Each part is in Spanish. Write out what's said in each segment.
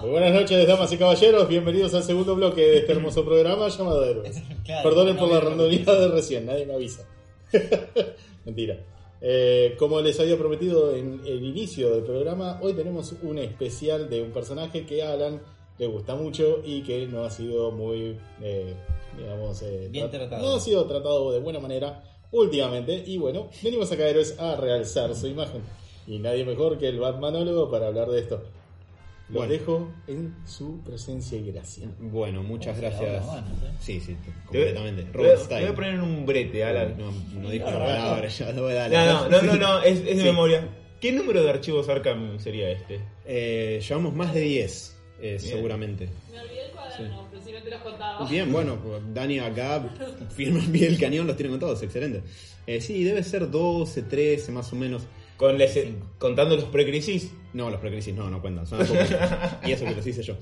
Muy buenas noches, damas y caballeros. Bienvenidos al segundo bloque de este hermoso programa llamado Héroes. Claro, Perdonen no por la había randomidad de recién, nadie me avisa. Mentira. Eh, como les había prometido en el inicio del programa, hoy tenemos un especial de un personaje que a Alan le gusta mucho y que no ha sido muy, eh, digamos, eh, Bien tra- tratado. No ha sido tratado de buena manera últimamente. Y bueno, venimos acá Héroes a realzar su imagen. Y nadie mejor que el Batmanólogo para hablar de esto. Los Bueno. dejo en su presencia y gracia. Bueno, muchas gracias. ¿eh? Sí, sí, completamente. te voy- te voy a poner en un brete, Alan. No, no dijo la palabra, ya lo voy a No, no, no, no, no, es, es de Sí. memoria. ¿Qué número de archivos Arkham sería este? Eh, llevamos más de 10, eh, seguramente. Me olvidé el cuaderno, pero si no te los contaba. Bien, bueno, pues Dani acá firma el pie del cañón, los tiene contados, excelente. Eh, sí, debe ser 12, 13 más o menos. Con les- contando los precrisis. No, los precrisis no, no cuentan. son y eso que los hice yo.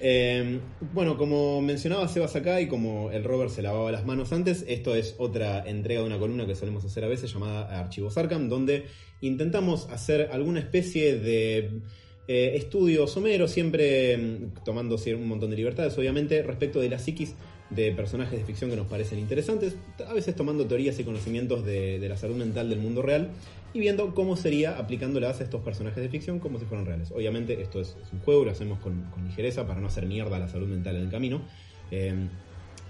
Eh, bueno, como mencionaba Sebas acá y como el Robert se lavaba las manos antes, esto es otra entrega de una columna que solemos hacer a veces llamada Archivos Arkham, donde intentamos hacer alguna especie de eh, estudio somero, siempre mm, tomando un montón de libertades, obviamente, respecto de la psiquis de personajes de ficción que nos parecen interesantes, a veces tomando teorías y conocimientos de, la salud mental del mundo real y viendo cómo sería aplicándolas a estos personajes de ficción como si fueran reales. Obviamente esto es, un juego, lo hacemos con, ligereza para no hacer mierda a la salud mental en el camino, eh,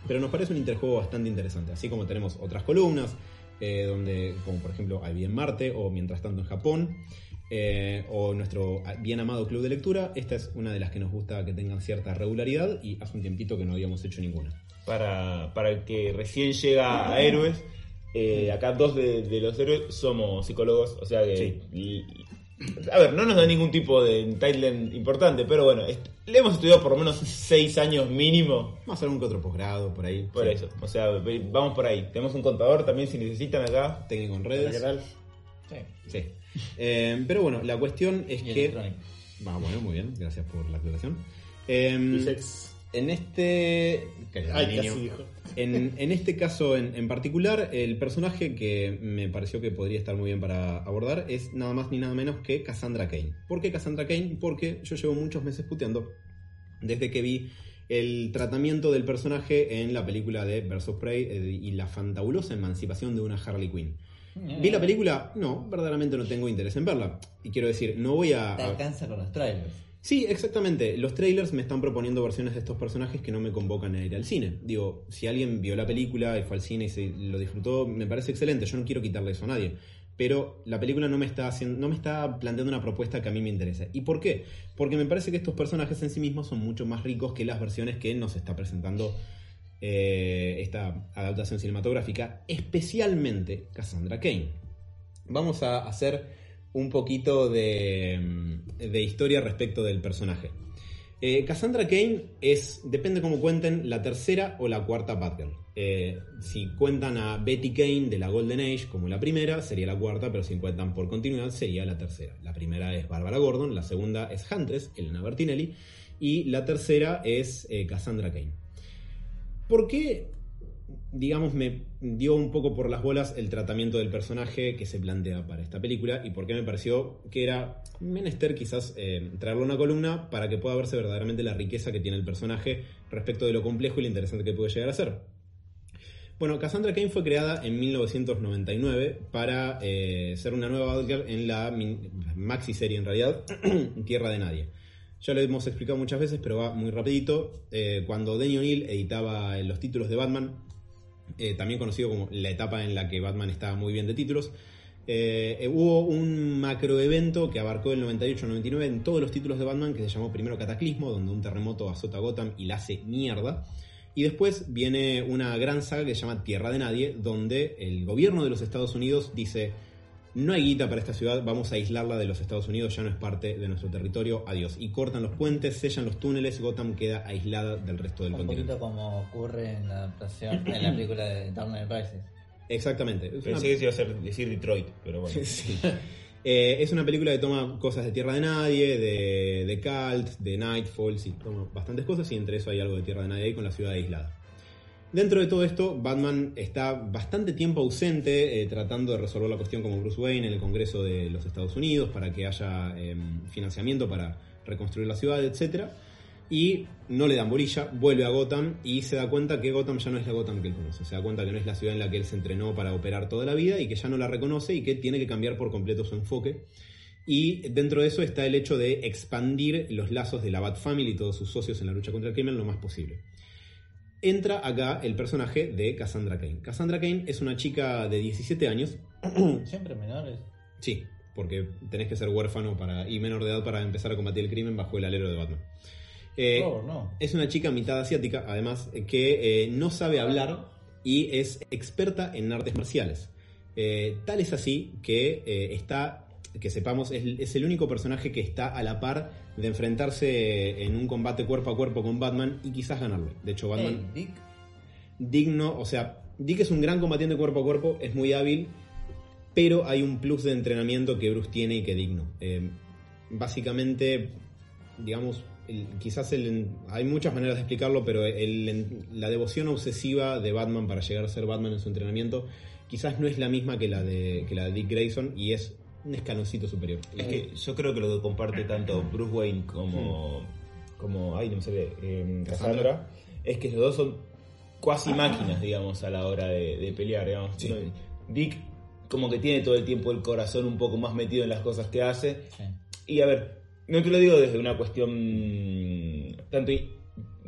pero nos parece un interjuego bastante interesante, así como tenemos otras columnas, eh, donde, como por ejemplo IBM Marte o Mientras tanto en Japón, eh, o nuestro bien amado club de lectura, esta es una de las que nos gusta que tengan cierta regularidad y hace un tiempito que no habíamos hecho ninguna. Para, para el que recién llega a héroes. eh, acá dos de, de los héroes somos psicólogos, o sea que... Sí. y- a ver, no nos da ningún tipo de title importante, pero bueno, est- le hemos estudiado por lo menos seis años mínimo. Vamos a hacer un que otro posgrado por ahí. Por Sí. eso, o sea, vamos por ahí. Tenemos un contador también si necesitan acá. Técnico en ¿Qué redes. Sí. Sí. Eh, pero bueno, la cuestión es Y que. Ah, bueno, muy bien, gracias por la aclaración. Eh. En este. Ay, niño. casi dijo. En, en este caso en, en particular, el personaje que me pareció que podría estar muy bien para abordar es nada más ni nada menos que Cassandra Kane. ¿Por qué Cassandra Kane? Porque yo llevo muchos meses puteando desde que vi el tratamiento del personaje en la película de Birds of Prey eh, y la fantabulosa emancipación de una Harley Quinn. ¿Vi la película? No, verdaderamente no tengo interés en verla. Y quiero decir, no voy a... Te alcanza con los trailers. Sí, exactamente. Los trailers me están proponiendo versiones de estos personajes que no me convocan a ir al cine. Digo, si alguien vio la película y fue al cine y se lo disfrutó, me parece excelente. Yo no quiero quitarle eso a nadie. Pero la película no me está haciendo, no me está planteando una propuesta que a mí me interese. ¿Y por qué? Porque me parece que estos personajes en sí mismos son mucho más ricos que las versiones que nos está presentando eh, esta adaptación cinematográfica, especialmente Cassandra Kane. Vamos a hacer un poquito de, mm, de historia respecto del personaje. Eh, Cassandra Kane es, depende cómo cuenten, la tercera o la cuarta Batgirl. Eh, si cuentan a Betty Kane de la Golden Age como la primera, sería la cuarta, pero si cuentan por continuidad, sería la tercera. La primera es Barbara Gordon, la segunda es Huntress, Elena Bertinelli, y la tercera es eh, Cassandra Kane. ¿Por qué, digamos, me dio un poco por las bolas el tratamiento del personaje que se plantea para esta película y por qué me pareció que era menester quizás eh, traerlo una columna para que pueda verse verdaderamente la riqueza que tiene el personaje respecto de lo complejo y lo interesante que puede llegar a ser? Bueno, Cassandra Kane fue creada en 1999 para eh, ser una nueva Batgirl en la maxi serie en realidad, Tierra de Nadie. Ya lo hemos explicado muchas veces, pero va muy rapidito. Eh, cuando Denny O'Neill editaba los títulos de Batman, eh, también conocido como la etapa en la que Batman estaba muy bien de títulos, eh, eh, hubo un macroevento que abarcó el 98-99 en todos los títulos de Batman que se llamó primero Cataclismo, donde un terremoto azota a Gotham y la hace mierda. Y después viene una gran saga que se llama Tierra de Nadie, donde el gobierno de los Estados Unidos dice, no hay guita para esta ciudad, vamos a aislarla de los Estados Unidos, ya no es parte de nuestro territorio, adiós. Y cortan los puentes, sellan los túneles, Gotham queda aislada del resto del Un continente. poquito como ocurre en la adaptación, en la película de Dark Knight Rises. Exactamente. Es una- Pensé que se iba a hacer, decir Detroit, pero bueno. Sí. Eh, es una película que toma cosas de Tierra de Nadie, de, de Cult, de Nightfall, sí, toma bastantes cosas y entre eso hay algo de Tierra de Nadie ahí con la ciudad aislada. Dentro de todo esto, Batman está bastante tiempo ausente eh, tratando de resolver la cuestión como Bruce Wayne en el Congreso de los Estados Unidos para que haya eh, financiamiento para reconstruir la ciudad, etc. Y no le dan bolilla, vuelve a Gotham y se da cuenta que Gotham ya no es la Gotham que él conoce. Se da cuenta que no es la ciudad en la que él se entrenó para operar toda la vida y que ya no la reconoce y que tiene que cambiar por completo su enfoque. Y dentro de eso está el hecho de expandir los lazos de la Bat Family y todos sus socios en la lucha contra el crimen lo más posible. Entra acá el personaje de Cassandra Kane. Cassandra Kane es una chica de 17 años. Siempre menores. Sí, porque tenés que ser huérfano para, y menor de edad para empezar a combatir el crimen bajo el alero de Batman. Eh, Por favor, no. es una chica mitad asiática, además, que eh, no sabe hablar y es experta en artes marciales. Eh, tal es así que eh, está, que sepamos, es, es el único personaje que está a la par de enfrentarse en un combate cuerpo a cuerpo con Batman y quizás ganarlo. De hecho, Batman Hey, Dick. digno, o sea, Dick es un gran combatiente cuerpo a cuerpo, es muy hábil, pero hay un plus de entrenamiento que Bruce tiene y que digno. Eh, básicamente, digamos, el- quizás el- hay muchas maneras de explicarlo, pero el- la devoción obsesiva de Batman para llegar a ser Batman en su entrenamiento quizás no es la misma que la de, que la de Dick Grayson y es un escaloncito superior. Es que yo creo que lo que comparte tanto Bruce Wayne como. como ay, no me sale. eh, Cassandra. Es que los dos son cuasi máquinas, digamos, a la hora de, de pelear, digamos. Sí. Dick, como que tiene todo el tiempo el corazón un poco más metido en las cosas que hace. Sí. Y a ver, no te lo digo desde una cuestión tanto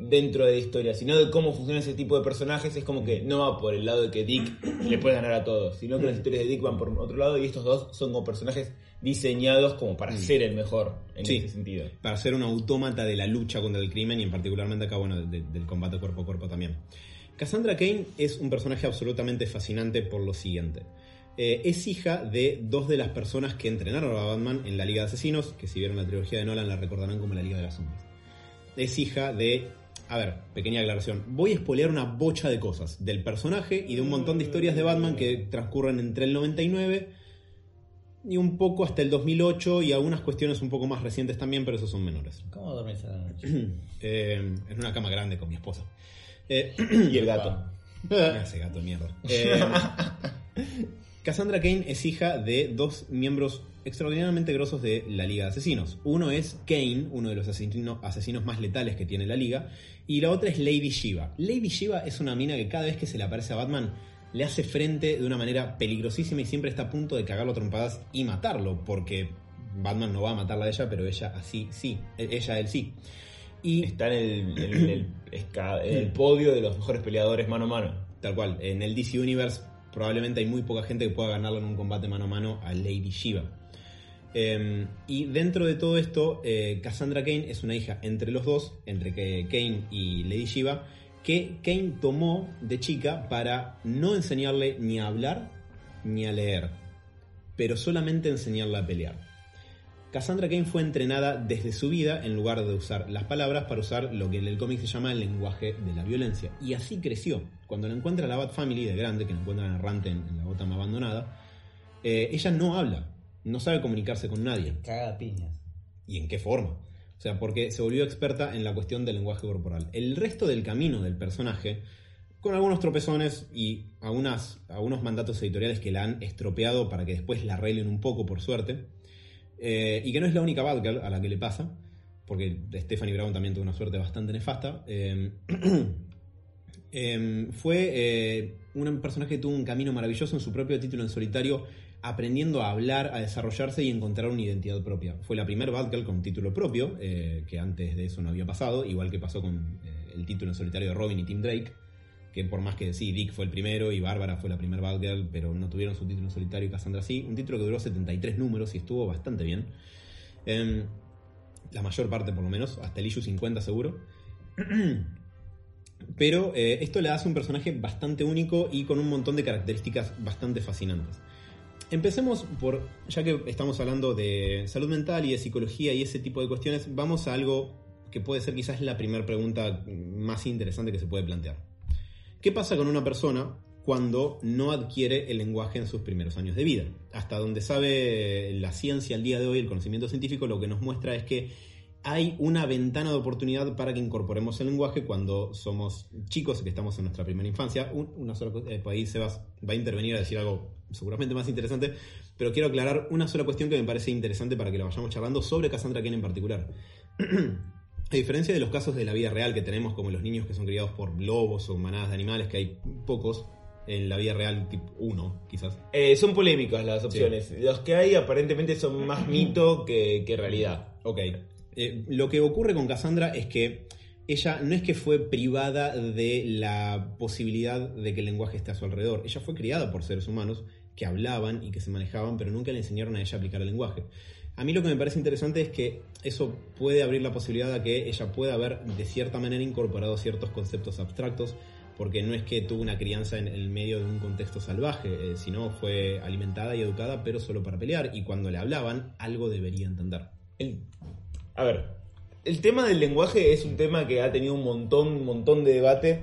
dentro de la historia, sino de cómo funciona ese tipo de personajes. Es como que no va por el lado de que Dick le puede ganar a todos, sino que las historias de Dick van por otro lado y estos dos son como personajes diseñados como para ser el mejor en Sí. ese sentido. para ser un autómata de la lucha contra el crimen y en particularmente acá, bueno, de- del combate cuerpo a cuerpo también. Cassandra Kane es un personaje absolutamente fascinante por lo siguiente. Eh, es hija de dos de las personas que entrenaron a Batman en la Liga de Asesinos, que si vieron la trilogía de Nolan la recordarán como la Liga de las Sombras. Es hija de... A ver, pequeña aclaración. Voy a espolear una bocha de cosas del personaje y de un montón de historias de Batman que transcurren entre el 99 y un poco hasta el 2008 y algunas cuestiones un poco más recientes también, pero esos son menores. ¿Cómo dormís a la noche? Eh, en una cama grande con mi esposa. Eh, Y el gato. ese gato mierda. Eh, Cassandra Kane es hija de dos miembros extraordinariamente grosos de la Liga de Asesinos. Uno es Kane, uno de los asesino- asesinos más letales que tiene la Liga, y la otra es Lady Shiva. Lady Shiva es una mina que cada vez que se le aparece a Batman le hace frente de una manera peligrosísima y siempre está a punto de cagarlo a trompadas y matarlo, porque Batman no va a matarla a ella, pero ella así sí, e- ella él sí. Y Está en el, en el- esca- en el podio de los mejores peleadores mano a mano. Tal cual, en el DC Universe probablemente hay muy poca gente que pueda ganarlo en un combate mano a mano a Lady Shiva. Eh, y dentro de todo esto, eh, Cassandra Kane es una hija entre los dos, entre Kane y Lady Shiva, que Kane tomó de chica para no enseñarle ni a hablar ni a leer, pero solamente enseñarle a pelear. Cassandra Kane fue entrenada desde su vida en lugar de usar las palabras para usar lo que en el cómic se llama el lenguaje de la violencia. Y así creció. Cuando la encuentra la Bat Family de grande, que la encuentran errante en, en la Gotham abandonada, eh, ella no habla, no sabe comunicarse con nadie. Caga a piñas. ¿Y en qué forma? O sea, porque se volvió experta en la cuestión del lenguaje corporal. El resto del camino del personaje, con algunos tropezones y algunas, algunos mandatos editoriales que la han estropeado para que después la arreglen un poco, por suerte, eh, y que no es la única Batgirl a la que le pasa, porque Stephanie Brown también tuvo una suerte bastante nefasta. eh, eh, fue eh, un personaje que tuvo un camino maravilloso en su propio título en solitario, aprendiendo a hablar, a desarrollarse y encontrar una identidad propia. Fue la primera Batgirl con título propio, eh, que antes de eso no había pasado, igual que pasó con el título en solitario de Robin y Tim Drake, que por más que sí, Dick fue el primero y Bárbara fue la primera Batgirl, pero no tuvieron su título en solitario y Cassandra sí, un título que duró 73 números y estuvo bastante bien. Em, la mayor parte por lo menos, hasta el issue 50 seguro. Pero eh, esto le hace un personaje bastante único y con un montón de características bastante fascinantes. Empecemos por, ya que estamos hablando de salud mental y de psicología y ese tipo de cuestiones, vamos a algo que puede ser quizás la primera pregunta más interesante que se puede plantear. ¿Qué pasa con una persona cuando no adquiere el lenguaje en sus primeros años de vida? Hasta donde sabe la ciencia al día de hoy, el conocimiento científico, lo que nos muestra es que hay una ventana de oportunidad para que incorporemos el lenguaje cuando somos chicos, que estamos en nuestra primera infancia. Un- una sola eh, ahí Sebas va a intervenir a decir algo seguramente más interesante, pero quiero aclarar una sola cuestión que me parece interesante para que la vayamos charlando sobre Cassandra Ken en particular. A diferencia de los casos de la vida real que tenemos, como los niños que son criados por lobos o manadas de animales, que hay pocos en la vida real, tipo uno, quizás. Eh, son polémicas las opciones. Los que hay aparentemente son más mito que, que realidad. Ok. Eh, lo que ocurre con Cassandra es que ella no es que fue privada de la posibilidad de que el lenguaje esté a su alrededor. Ella fue criada por seres humanos que hablaban y que se manejaban, pero nunca le enseñaron a ella a aplicar el lenguaje. A mí lo que me parece interesante es que eso puede abrir la posibilidad a que ella pueda haber de cierta manera incorporado ciertos conceptos abstractos, porque no es que tuvo una crianza en el medio de un contexto salvaje, eh, sino fue alimentada y educada, pero solo para pelear, y cuando le hablaban, algo debería entender. El- a ver, el tema del lenguaje es un tema que ha tenido un montón, un montón de debate.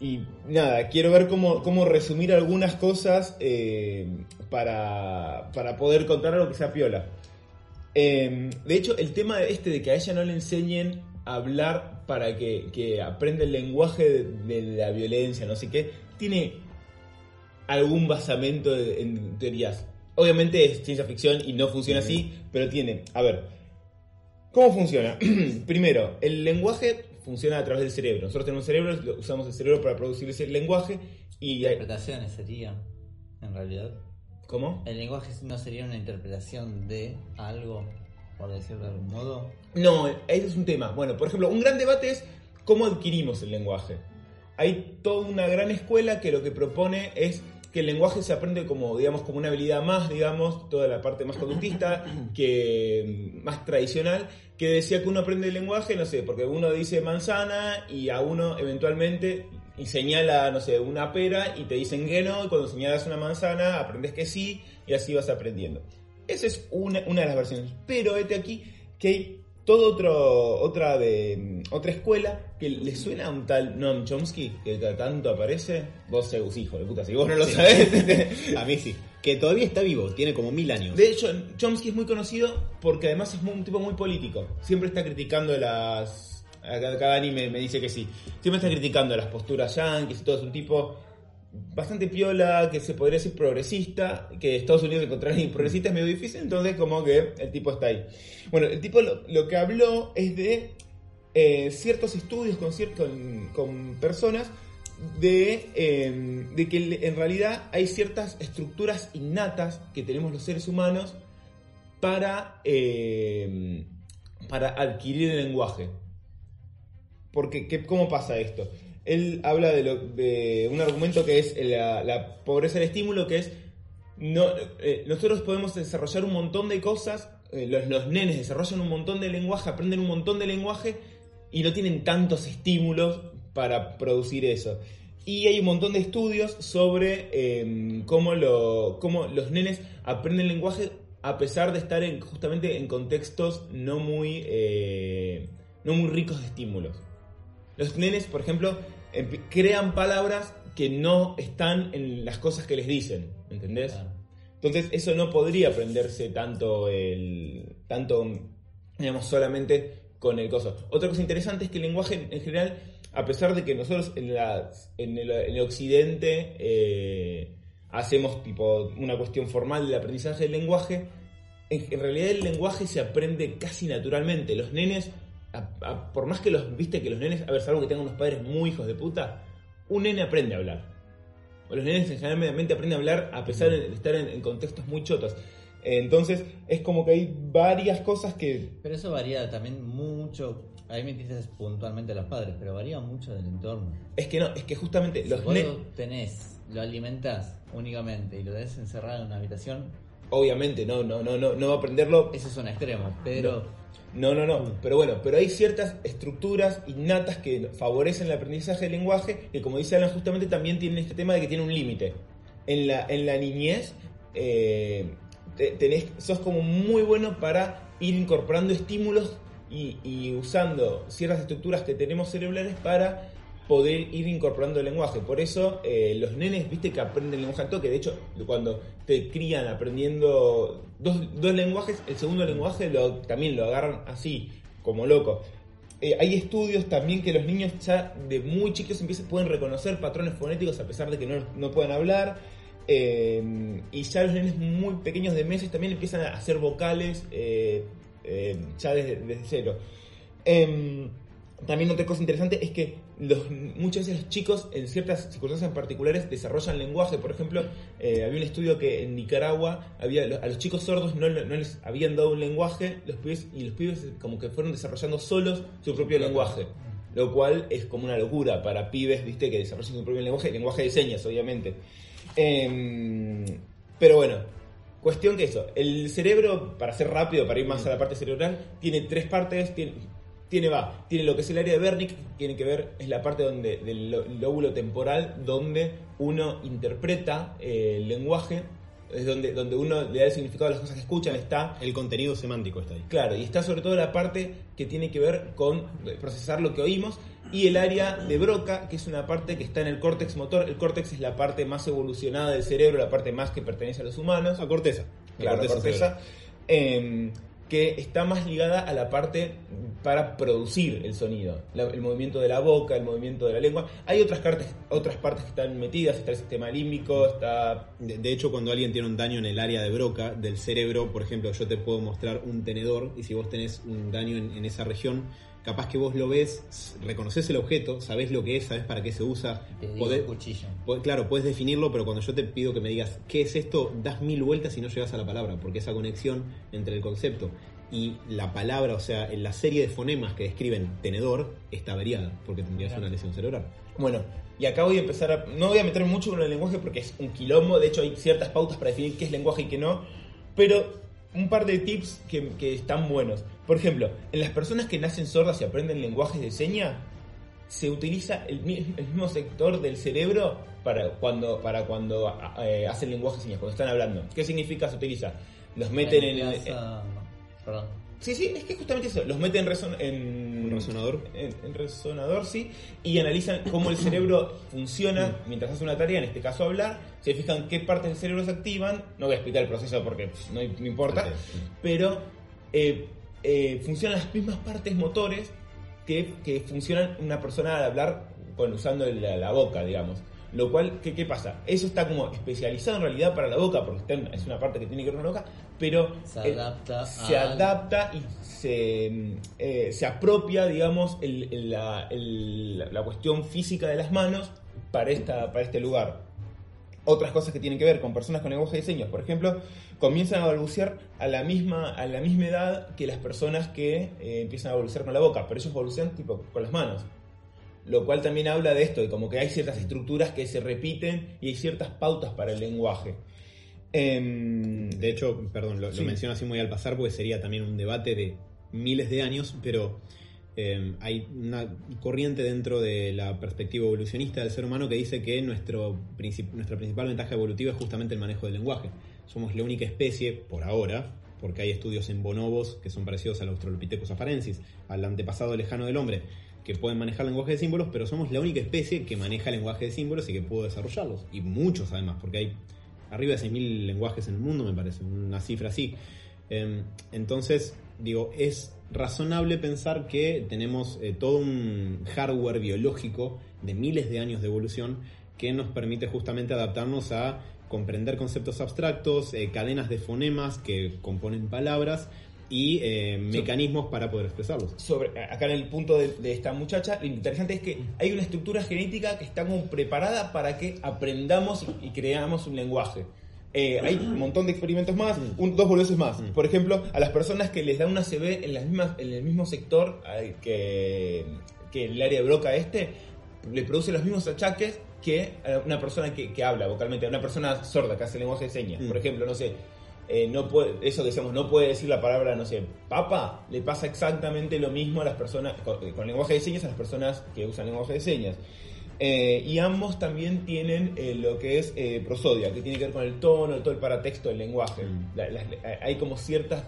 Y nada, quiero ver cómo, cómo resumir algunas cosas eh, para, para poder contar algo que sea piola. Eh, de hecho, el tema este de que a ella no le enseñen a hablar para que, que aprenda el lenguaje de, de la violencia, no sé qué, tiene algún basamento de- en teorías. Obviamente es ciencia ficción y no funciona así, pero tiene. A ver, ¿cómo funciona? Primero, el lenguaje funciona a través del cerebro. Nosotros tenemos cerebro, usamos el cerebro para producir ese lenguaje y... Interpretaciones sería, en realidad. ¿Cómo? El lenguaje no sería una interpretación de algo, por decirlo de algún modo. No, ese es un tema. Bueno, por ejemplo, un gran debate es cómo adquirimos el lenguaje. Hay toda una gran escuela que lo que propone es que el lenguaje se aprende como, digamos, como una habilidad más, digamos, toda la parte más conductista, que mm, más tradicional, que decía que uno aprende el lenguaje, no sé, porque uno dice manzana y a uno eventualmente y señala, no sé, una pera y te dicen que no, y cuando señalas una manzana aprendes que sí, y así vas aprendiendo. Esa es una, una de las versiones. Pero este aquí que hay todo otro, otra de otra escuela que le suena a un tal Noam Chomsky que cada tanto aparece. Vos sos hijo de puta, si vos no lo sabés. A mí sí. Que todavía está vivo, tiene como mil años. De hecho, Chomsky es muy conocido porque además es un tipo muy político. Siempre está criticando las. Acá Dani me, me dice que sí. Siempre está criticando las posturas yankees y todo. Es un tipo bastante piola, que se podría decir progresista. Que Estados Unidos encontrar alguien progresista es medio difícil, entonces, como que el tipo está ahí. Bueno, el tipo lo, que habló es de eh, ciertos estudios con, con, con personas de, eh, de que en realidad hay ciertas estructuras innatas que tenemos los seres humanos para, eh, para adquirir el lenguaje. Porque, ¿qué- ¿cómo pasa esto? Él habla de, lo- de un argumento que es la, pobreza del estímulo, que es eh, nosotros podemos desarrollar un montón de cosas, eh, los, los nenes desarrollan un montón de lenguaje, aprenden un montón de lenguaje y no tienen tantos estímulos para producir eso. Y hay un montón de estudios sobre eh, cómo, lo, cómo los nenes aprenden lenguaje a pesar de estar en, justamente en contextos no muy, eh, no muy ricos de estímulos. Los nenes, por ejemplo, crean palabras que no están en las cosas que les dicen, ¿entendés? Claro. Entonces eso no podría aprenderse tanto el tanto digamos solamente con el coso. Otra cosa interesante es que el lenguaje en general, a pesar de que nosotros en, el, en el occidente eh, hacemos tipo una cuestión formal del aprendizaje del lenguaje, en, en realidad el lenguaje se aprende casi naturalmente. Los nenes, a- a- por más que los viste que los nenes, a ver, salvo que tengan unos padres muy hijos de puta, un nene aprende a hablar. O los nenes en generalmente aprenden a hablar a pesar de estar en, en contextos muy chotos. Entonces es como que hay varias cosas que... Pero eso varía también mucho. Ahí me dices puntualmente a los padres, pero varía mucho del entorno. Es que no, es que justamente Si los vos nenes... lo tenés, lo alimentás únicamente y lo debes encerrado en una habitación, Obviamente no, no, no, no, no va a aprenderlo ese es un extremo. Pero No, no, no. Pero bueno, pero hay ciertas estructuras innatas que favorecen el aprendizaje del lenguaje que, como dice Alan, justamente también tienen este tema de que tiene un límite. En la, en la niñez eh, tenés, sos como muy bueno para ir incorporando estímulos y, y usando ciertas estructuras que tenemos cerebrales para poder ir incorporando el lenguaje. Por eso eh, los nenes, viste que aprenden lenguaje al toque. De hecho, cuando te crían aprendiendo dos, dos lenguajes, el segundo lenguaje también lo agarran así, como loco. Eh, hay estudios también que los niños ya de muy chicos empiezan, pueden reconocer patrones fonéticos a pesar de que no, no puedan hablar. Eh, y ya los nenes muy pequeños de meses también empiezan a hacer vocales ya desde, desde cero. También otra cosa interesante es que los, muchas veces los chicos en ciertas circunstancias particulares desarrollan lenguaje. Por ejemplo, eh, había un estudio que en Nicaragua había, a los chicos sordos no, no les habían dado un lenguaje los pibes, y los pibes como que fueron desarrollando solos su propio lenguaje. Lo cual es como una locura para pibes, viste, que desarrollan su propio lenguaje, lenguaje de señas, obviamente. Em, pero bueno, cuestión que eso, el cerebro, para ser rápido, para ir más a la parte cerebral, tiene tres partes, tiene, tiene, va, tiene lo que es el área de Wernicke, que tiene que ver, es la parte donde, del lo- lóbulo temporal, donde uno interpreta eh, el lenguaje, es donde, donde uno le da el significado a las cosas que escuchan, está El contenido semántico está ahí. Claro, y está sobre todo la parte que tiene que ver con procesar lo que oímos y el área de Broca, que es una parte que está en el córtex motor. El córtex es la parte más evolucionada del cerebro, la parte más que pertenece a los humanos. La corteza. La Claro, la corteza, cerebral. Que está más ligada a la parte para producir el sonido, el movimiento de la boca, el movimiento de la lengua. Hay otras partes, otras partes que están metidas, está el sistema límbico, está De, hecho, cuando alguien tiene un daño en el área de broca del cerebro, por ejemplo, yo te puedo mostrar un tenedor y si vos tenés un daño en esa región, capaz que vos lo ves, reconoces el objeto, sabés lo que es, sabés para qué se usa, Te digo podés- cuchillo. claro, puedes definirlo, pero cuando yo te pido que me digas qué es esto, das mil vueltas y no llegas a la palabra, porque esa conexión entre el concepto y la palabra, o sea, en la serie de fonemas que describen tenedor, está variada, porque tendrías una lesión cerebral. Bueno, y acá voy a empezar a... No voy a meter mucho con el lenguaje porque es un quilombo, de hecho hay ciertas pautas para definir qué es lenguaje y qué no, pero un par de tips que, que están buenos. Por ejemplo, en las personas que nacen sordas y aprenden lenguajes de seña, se utiliza el, mi- el mismo sector del cerebro para cuando, para cuando eh, hacen lenguaje de señas, cuando están hablando. ¿Qué significa? Se utiliza. Los meten en... el- Plaza- Perdón. Sí, sí, es que justamente eso. Los meten en, reson- en ¿Un resonador? En, en resonador, sí. Y analizan cómo el cerebro funciona mientras hace una tarea, en este caso hablar. Se fijan qué partes del cerebro se activan. No voy a explicar el proceso porque pff, no, no importa. Pero eh, eh, funcionan las mismas partes motores que, que funcionan una persona al hablar con, usando la, la boca, digamos. Lo cual, ¿qué, ¿qué pasa? Eso está como especializado en realidad para la boca, porque está en- es una parte que tiene que ver con la boca, pero Se eh, adapta se adapta y se, eh, se apropia, digamos, el- el- la, el- la- la cuestión física de las manos para, esta, para este lugar. Otras cosas que tienen que ver con personas con lenguaje de señas, por ejemplo, comienzan a balbucear a la misma, a la misma edad que las personas que eh, empiezan a balbucear con la boca, pero ellos balbucean tipo con las manos. Lo cual también habla de esto, de como que hay ciertas estructuras que se repiten y hay ciertas pautas para el lenguaje. Em, De hecho, perdón, lo, menciono así muy al pasar porque sería también un debate de miles de años, pero eh, hay una corriente dentro de la perspectiva evolucionista del ser humano que dice que nuestro princip- nuestra principal ventaja evolutiva es justamente el manejo del lenguaje. Somos la única especie, por ahora, porque hay estudios en bonobos que son parecidos al Australopithecus afarensis, al antepasado lejano del hombre, que pueden manejar lenguaje de símbolos, pero somos la única especie que maneja lenguaje de símbolos y que pudo desarrollarlos. Y muchos además, porque hay arriba de 6.000 lenguajes en el mundo, me parece, una cifra así. Eh, entonces, digo, es razonable pensar que tenemos eh, todo un hardware biológico de miles de años de evolución que nos permite justamente adaptarnos a comprender conceptos abstractos, eh, cadenas de fonemas que componen palabras y eh, mecanismos para poder expresarlos. sobre, acá en el punto de, de esta muchacha, lo interesante es que hay una estructura genética que está como preparada para que aprendamos y, y creamos un lenguaje. Eh, hay un montón de experimentos más, un- dos boludeces más. Por ejemplo, a las personas que les da una CB en, las mismas, en el mismo sector eh, que, que el área de Broca este, le produce los mismos achaques que a una persona que, que habla vocalmente, a una persona sorda que hace lenguaje de señas. Mm. Por ejemplo, no sé, eh, no puede, eso que decíamos, no puede decir la palabra, no sé, papa, le pasa exactamente lo mismo a las personas, con, con lenguaje de señas, a las personas que usan lenguaje de señas. Eh, y ambos también tienen eh, lo que es eh, prosodia, que tiene que ver con el tono, todo el paratexto del lenguaje. Mm. La- las- hay como ciertas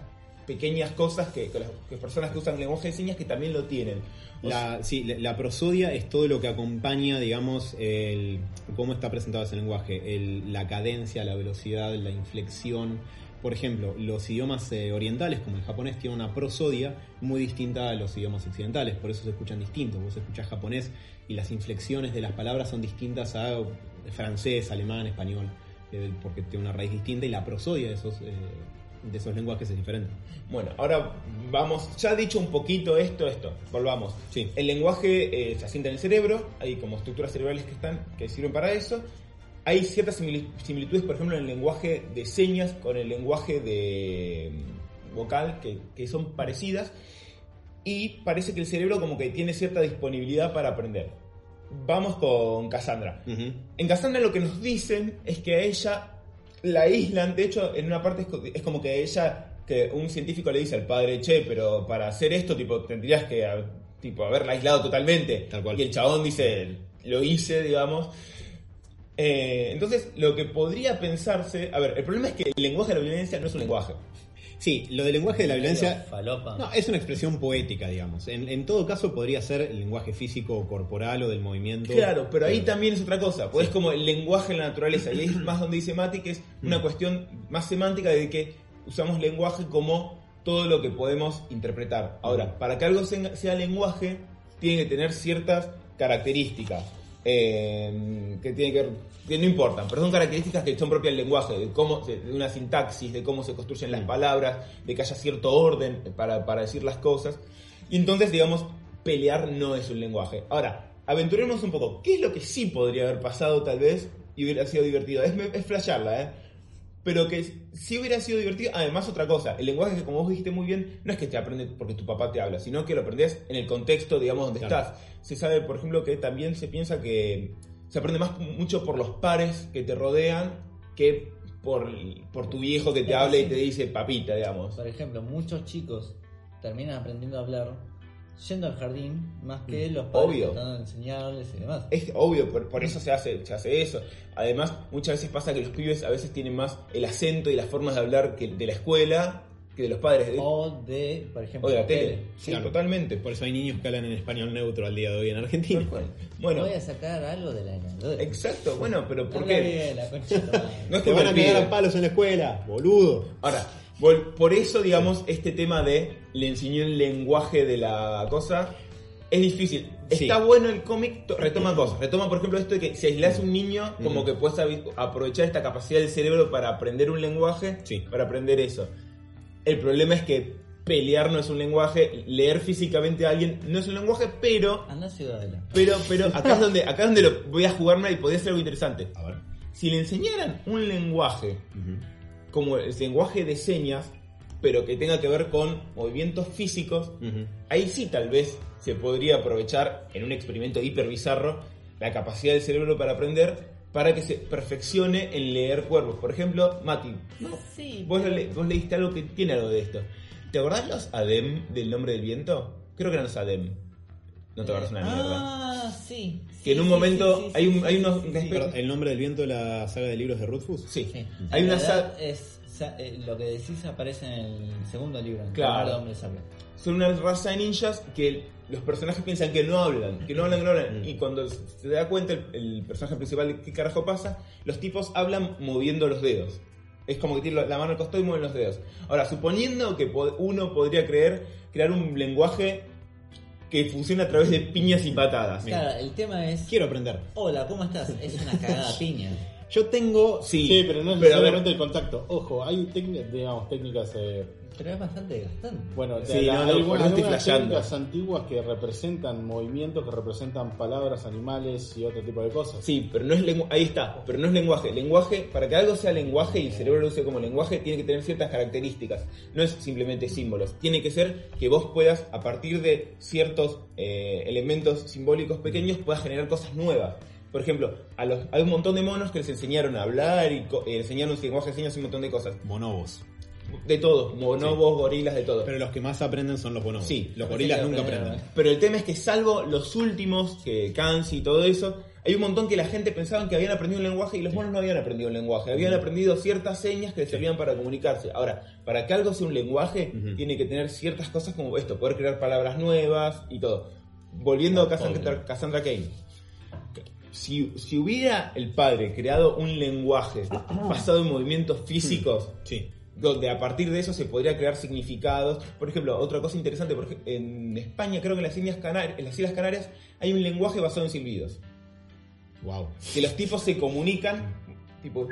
pequeñas cosas que, que las que personas que usan lenguaje de señas que también lo tienen. La, sí, la prosodia es todo lo que acompaña, digamos, el, cómo está presentado ese lenguaje, el- la cadencia, la velocidad, la inflexión. Por ejemplo, los idiomas eh, orientales, como el japonés, tienen una prosodia muy distinta a los idiomas occidentales, por eso se escuchan distintos. Vos escuchás japonés y las inflexiones de las palabras son distintas a francés, alemán, español, eh, porque tiene una raíz distinta y la prosodia de esos, eh, de esos lenguajes es diferente. Bueno, ahora vamos, ya dicho un poquito esto, esto, volvamos. Sí. El lenguaje eh, se asienta en el cerebro, hay como estructuras cerebrales que están, que sirven para eso. Hay ciertas simili- similitudes, por ejemplo, en el lenguaje de señas con el lenguaje de mm, vocal, que, que son parecidas. Y parece que el cerebro como que tiene cierta disponibilidad para aprender. Vamos con Cassandra. Ujú. En Cassandra lo que nos dicen es que a ella la aíslan, de hecho en una parte es, co- es como que ella, que un científico le dice al padre, che, pero para hacer esto tipo tendrías que tipo, haberla aislado totalmente. Tal cual. Y el chabón dice, lo hice, digamos. Eh, entonces lo que podría pensarse, a ver, el problema es que el lenguaje de la violencia no es un lenguaje. Sí, lo del lenguaje de la violencia. No, es una expresión poética, digamos. En, en todo caso podría ser el lenguaje físico o corporal o del movimiento. Claro, pero ahí Eh, también es otra cosa, pues es como el lenguaje en la naturaleza, y ahí es más donde dice Mati que es una Mm. cuestión más semántica de que usamos lenguaje como todo lo que podemos interpretar. Ahora, para que algo sea lenguaje, tiene que tener ciertas características. Eh, que tienen que que no importan, pero son características que son propias del lenguaje, de cómo, de una sintaxis, de cómo se construyen las palabras, de que haya cierto orden para, para decir las cosas. Y entonces, digamos, pelear no es un lenguaje. Ahora, aventuremos un poco. ¿Qué es lo que sí podría haber pasado tal vez y hubiera sido divertido? Es, es flashearla, ¿eh? Pero que sí hubiera sido divertido. Además, otra cosa, el lenguaje que como vos dijiste muy bien, no es que te aprendes porque tu papá te habla, sino que lo aprendes en el contexto, digamos, donde Claro. estás. Se sabe, por ejemplo, que también se piensa que se aprende más mucho por los pares que te rodean que por, por tu viejo que te habla y te dice papita, digamos. Por ejemplo, muchos chicos terminan aprendiendo a hablar yendo al jardín más que los padres Mm. Obvio. tratando de enseñarles y demás. Es obvio, por, por eso se hace, se hace eso. Además, muchas veces pasa que los pibes a veces tienen más el acento y las formas de hablar que de la escuela que de los padres. De, O de, por ejemplo, o de la la tele. Sí, Claro. totalmente. Por eso hay niños que hablan en español neutro al día de hoy en Argentina. Bueno, Voy a sacar algo de la exacto. Bueno, pero ¿por Habla qué? bien, la concha. No es Te culpa van a pibe. a palos en la escuela, boludo. Ahora, por eso, digamos, este tema de le enseñó el lenguaje de la cosa es difícil. Sí. Está bueno el cómic, to- retoma cosas. Retoma, por ejemplo, esto de que si aislás a un niño, como que puedes aprovechar esta capacidad del cerebro para aprender un lenguaje, Sí. para aprender eso. El problema es que pelear no es un lenguaje, leer físicamente a alguien no es un lenguaje, pero, Anda Ciudadela. pero, pero acá es donde, acá es donde lo voy a jugarme y podría ser algo interesante. A ver. Si le enseñaran un lenguaje como el lenguaje de señas, pero que tenga que ver con movimientos físicos, ahí sí tal vez se podría aprovechar en un experimento hiper bizarro la capacidad del cerebro para aprender para que se perfeccione en leer cuerpos. Por ejemplo, Mati, Sí, vos, pero- le- vos leíste algo que tiene algo de esto. ¿Te acordás los Adem del nombre del viento? Creo que eran los Adem. No te acordás una mierda. Ah, sí. Que en un Sí, momento sí, sí, hay, un, hay unos... sí, Perdón, ¿El nombre del viento de la saga de libros de Rothfuss? Sí. Sí. Hay En una realidad sa- es, sa- eh, lo que decís aparece en el segundo libro, en Claro. De son una raza de ninjas que los personajes piensan que no hablan, que no hablan, que no hablan. Mm. Y cuando se da cuenta el, el personaje principal de qué carajo pasa, los tipos hablan moviendo los dedos. Es como que tienen la- la mano al costado y mueven los dedos. Ahora, suponiendo que po- uno podría creer crear un lenguaje que funcione a través de piñas y patadas. Claro, el tema es. Quiero aprender. Hola, ¿cómo estás? Es una cagada piña. Yo tengo. Sí, Sí, pero no es pero necesariamente el contacto. Ojo, hay técnicas, digamos, técnicas. eh, Pero es bastante gastante. bueno, Sí, la- no, hay algunas, técnicas antiguas que representan movimientos, que representan palabras, animales y otro tipo de cosas. Sí, pero no es lenguaje. Ahí está, pero no es lenguaje. Lenguaje, para que algo sea lenguaje y el cerebro lo use como lenguaje, tiene que tener ciertas características. No es simplemente símbolos. Tiene que ser que vos puedas, a partir de ciertos eh, elementos simbólicos pequeños, puedas generar cosas nuevas. Por ejemplo, a los, hay un montón de monos que les enseñaron a hablar y eh, enseñaron lenguaje de señas y un montón de cosas. Bonobos. De todo, bonobos, gorilas, de todo. Pero los que más aprenden son los bonobos. Sí, los gorilas nunca aprenden. Pero el tema es que salvo los últimos, que Kansi y todo eso, hay un montón que la gente pensaba que habían aprendido un lenguaje y los monos no habían aprendido un lenguaje, habían aprendido ciertas señas que les servían para comunicarse. Ahora, para que algo sea un lenguaje, tiene que tener ciertas cosas como esto, poder crear palabras nuevas y todo. Volviendo a Cassandra, Cassandra Kane. Si, si hubiera el padre creado un lenguaje basado en movimientos físicos, Sí. Donde a partir de eso se podría crear significados. Por ejemplo, otra cosa interesante, por ej- en España, creo que en las Islas Canarias, en las Islas Canarias hay un lenguaje basado en silbidos. Wow. Que los tipos se comunican tipo,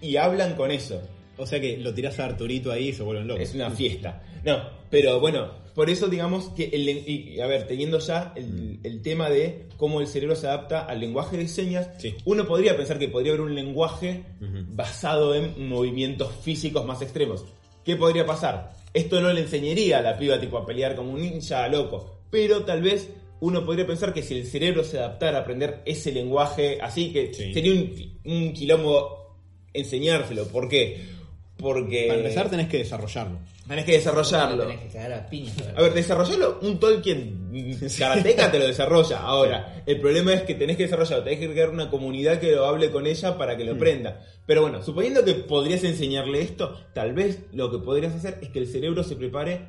y hablan con eso. O sea que lo tirás a Arturito ahí y se vuelven locos. Es una fiesta. No, pero bueno, por eso digamos que, el, y, a ver, teniendo ya el, el tema de cómo el cerebro se adapta al lenguaje de señas, Sí. uno podría pensar que podría haber un lenguaje basado en movimientos físicos más extremos. ¿Qué podría pasar? Esto no le enseñaría a la piba tipo a pelear como un ninja loco, pero tal vez uno podría pensar que si el cerebro se adaptara a aprender ese lenguaje así, que Sí. sería un, un quilombo enseñárselo. ¿Por qué? Porque Para empezar tenés que desarrollarlo. tenés que desarrollarlo. Tenés que cagar a piña. A ver, desarrollarlo, un Tolkien mm, karateca te lo desarrolla. Ahora, el problema es que tenés que desarrollarlo, tenés que crear una comunidad que lo hable con ella para que lo aprenda. Pero bueno, suponiendo que podrías enseñarle esto, tal vez lo que podrías hacer es que el cerebro se prepare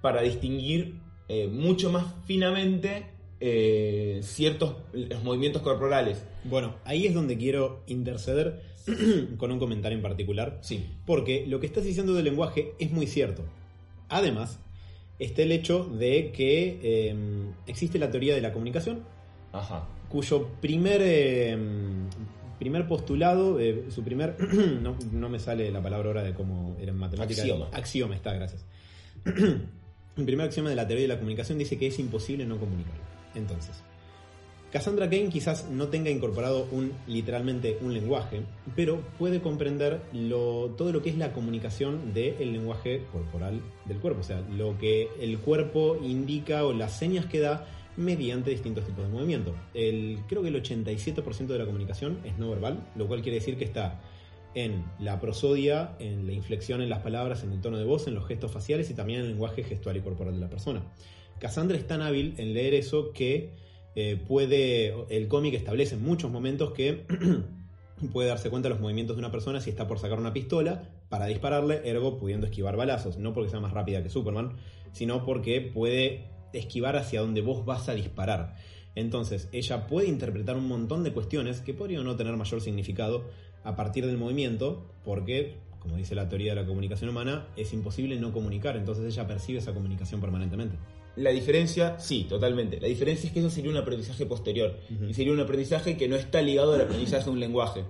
para distinguir eh, mucho más finamente eh, ciertos los movimientos corporales. Bueno, ahí es donde quiero interceder con un comentario en particular. Sí. Porque lo que estás diciendo del lenguaje es muy cierto. Además, está el hecho de que eh, existe la teoría de la comunicación, Ajá. cuyo primer, eh, primer postulado, eh, su primer... no, no me sale la palabra ahora de cómo era en matemáticas. Axioma. Axioma está, gracias. el primer axioma de la teoría de la comunicación dice que es imposible no comunicar. Entonces, Cassandra Kane quizás no tenga incorporado un literalmente un lenguaje, pero puede comprender todo lo que es la comunicación del lenguaje corporal del cuerpo, o sea, lo que el cuerpo indica o las señas que da mediante distintos tipos de movimiento. Creo que el 87% de la comunicación es no verbal, lo cual quiere decir que está en la prosodia, en la inflexión en las palabras, en el tono de voz, en los gestos faciales y también en el lenguaje gestual y corporal de la persona. Cassandra es tan hábil en leer eso que eh, puede, el cómic establece en muchos momentos que puede darse cuenta de los movimientos de una persona si está por sacar una pistola para dispararle, ergo pudiendo esquivar balazos, no porque sea más rápida que Superman, sino porque puede esquivar hacia donde vos vas a disparar. Entonces, ella puede interpretar un montón de cuestiones que podrían no tener mayor significado a partir del movimiento, porque, como dice la teoría de la comunicación humana, es imposible no comunicar, entonces ella percibe esa comunicación permanentemente. La diferencia, sí, totalmente. La diferencia es que eso sería un aprendizaje posterior. Y sería un aprendizaje que no está ligado al aprendizaje de un lenguaje.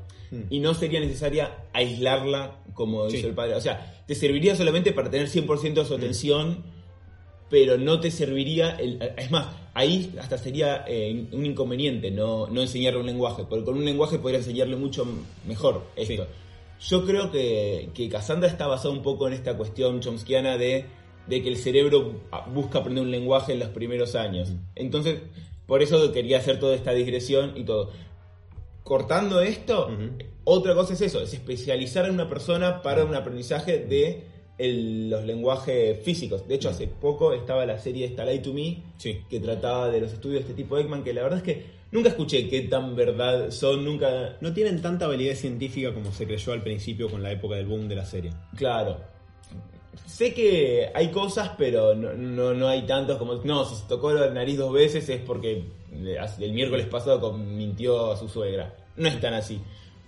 Y no sería necesaria aislarla como Sí. hizo el padre. O sea, te serviría solamente para tener 100% de su atención, pero no te serviría... El, es más, ahí hasta sería eh, un inconveniente no, no enseñarle un lenguaje, porque con un lenguaje podría enseñarle mucho mejor esto. Yo creo que, que Cassandra está basado un poco en esta cuestión chomskiana de, de que el cerebro busca aprender un lenguaje en los primeros años. Entonces, por eso quería hacer toda esta digresión y todo. Cortando esto, otra cosa es eso, es especializar a una persona para un aprendizaje de el- los lenguajes físicos. De hecho, hace poco estaba la serie esta Light to Me, Sí. que trataba de los estudios de este tipo Ekman, que la verdad es que nunca escuché qué tan verdad son, nunca... No tienen tanta validez científica como se creyó al principio con la época del boom de la serie. Claro. Sé que hay cosas, pero no, no, no hay tantos como... No, si se tocó la nariz dos veces es porque el miércoles pasado mintió a su suegra. No es tan así.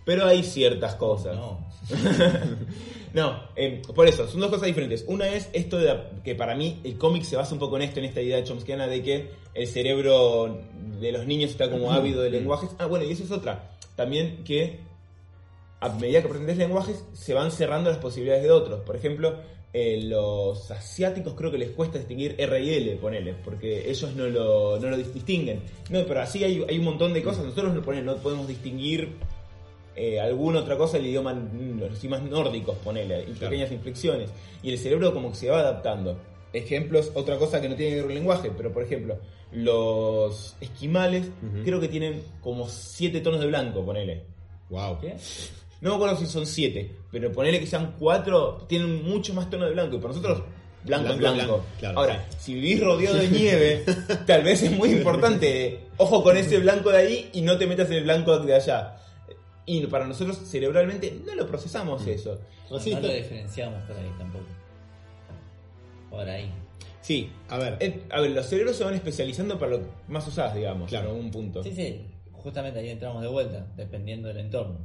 Pero hay ciertas cosas. No. No, eh, por eso, son dos cosas diferentes. Una es esto de que para mí el cómic se basa un poco en esto, en esta idea chomskiana de que el cerebro de los niños está como ávido de lenguajes. Ah, bueno, y eso es otra. También que a medida que aprendes lenguajes se van cerrando las posibilidades de otros. Por ejemplo, eh, los asiáticos creo que les cuesta distinguir R y L, ponele, porque ellos no lo, no lo distinguen. No, pero así hay, hay un montón de cosas. Nosotros no, ponele, no podemos distinguir eh, alguna otra cosa del idioma, mm, los idiomas nórdicos, ponele, y Claro. pequeñas inflexiones. Y el cerebro como que se va adaptando. Ejemplos, otra cosa que no tiene que ver con el lenguaje, pero por ejemplo, los esquimales creo que tienen como siete tonos de blanco, ponele. Wow. No me acuerdo si son siete, pero ponele que sean cuatro, tienen mucho más tono de blanco. Y para nosotros, blanco es Blanco, blanco. blanco, claro, Ahora, si vivís rodeado de nieve, tal vez es muy importante. Ojo con ese blanco de ahí y no te metas en el blanco de allá. Y para nosotros cerebralmente no lo procesamos eso. No, Racista. lo diferenciamos por ahí tampoco. Por ahí. Sí, a ver. Eh, a ver, los cerebros se van especializando para lo que más usás, digamos, Claro. en algún punto. Sí, sí. Justamente ahí entramos de vuelta, dependiendo del entorno.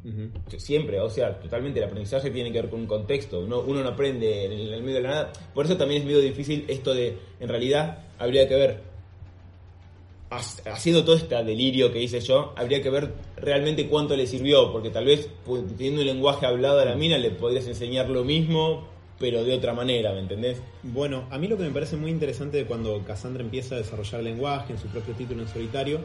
Siempre, o sea, totalmente el aprendizaje tiene que ver con un contexto. Uno, uno no aprende en el medio de la nada. Por eso también es medio difícil esto de, en realidad, habría que ver, ha- haciendo todo este delirio que hice yo, habría que ver realmente cuánto le sirvió, porque tal vez teniendo un lenguaje hablado a la mina le podrías enseñar lo mismo, pero de otra manera, ¿me entendés? Bueno, a mí lo que me parece muy interesante de cuando Cassandra empieza a desarrollar el lenguaje en su propio título en solitario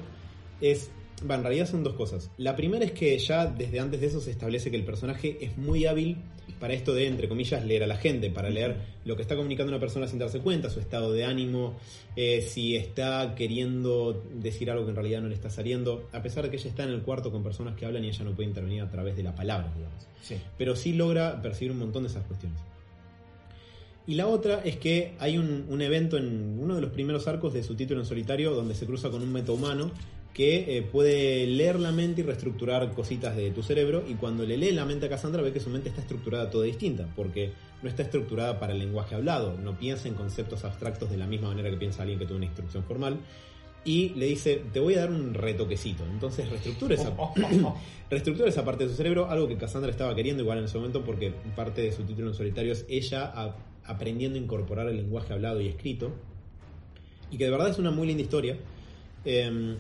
es, va, en realidad son dos cosas. La primera es que ya desde antes de eso se establece que el personaje es muy hábil para esto de, entre comillas, leer a la gente, para leer lo que está comunicando una persona sin darse cuenta, su estado de ánimo, eh, si está queriendo decir algo que en realidad no le está saliendo, a pesar de que ella está en el cuarto con personas que hablan y ella no puede intervenir a través de la palabra, digamos Sí. pero sí logra percibir un montón de esas cuestiones. Y la otra es que hay un, un evento en uno de los primeros arcos de su título en solitario donde se cruza con un metahumano que eh, puede leer la mente y reestructurar cositas de tu cerebro y cuando le lee la mente a Cassandra ve que su mente está estructurada toda distinta porque no está estructurada para el lenguaje hablado, no piensa en conceptos abstractos de la misma manera que piensa alguien que tuvo una instrucción formal y le dice, te voy a dar un retoquecito. Entonces reestructura esa, reestructura esa parte de su cerebro, algo que Cassandra estaba queriendo igual en ese momento porque parte de su título en solitario es ella a- aprendiendo a incorporar el lenguaje hablado y escrito. Y que de verdad es una muy linda historia. Em,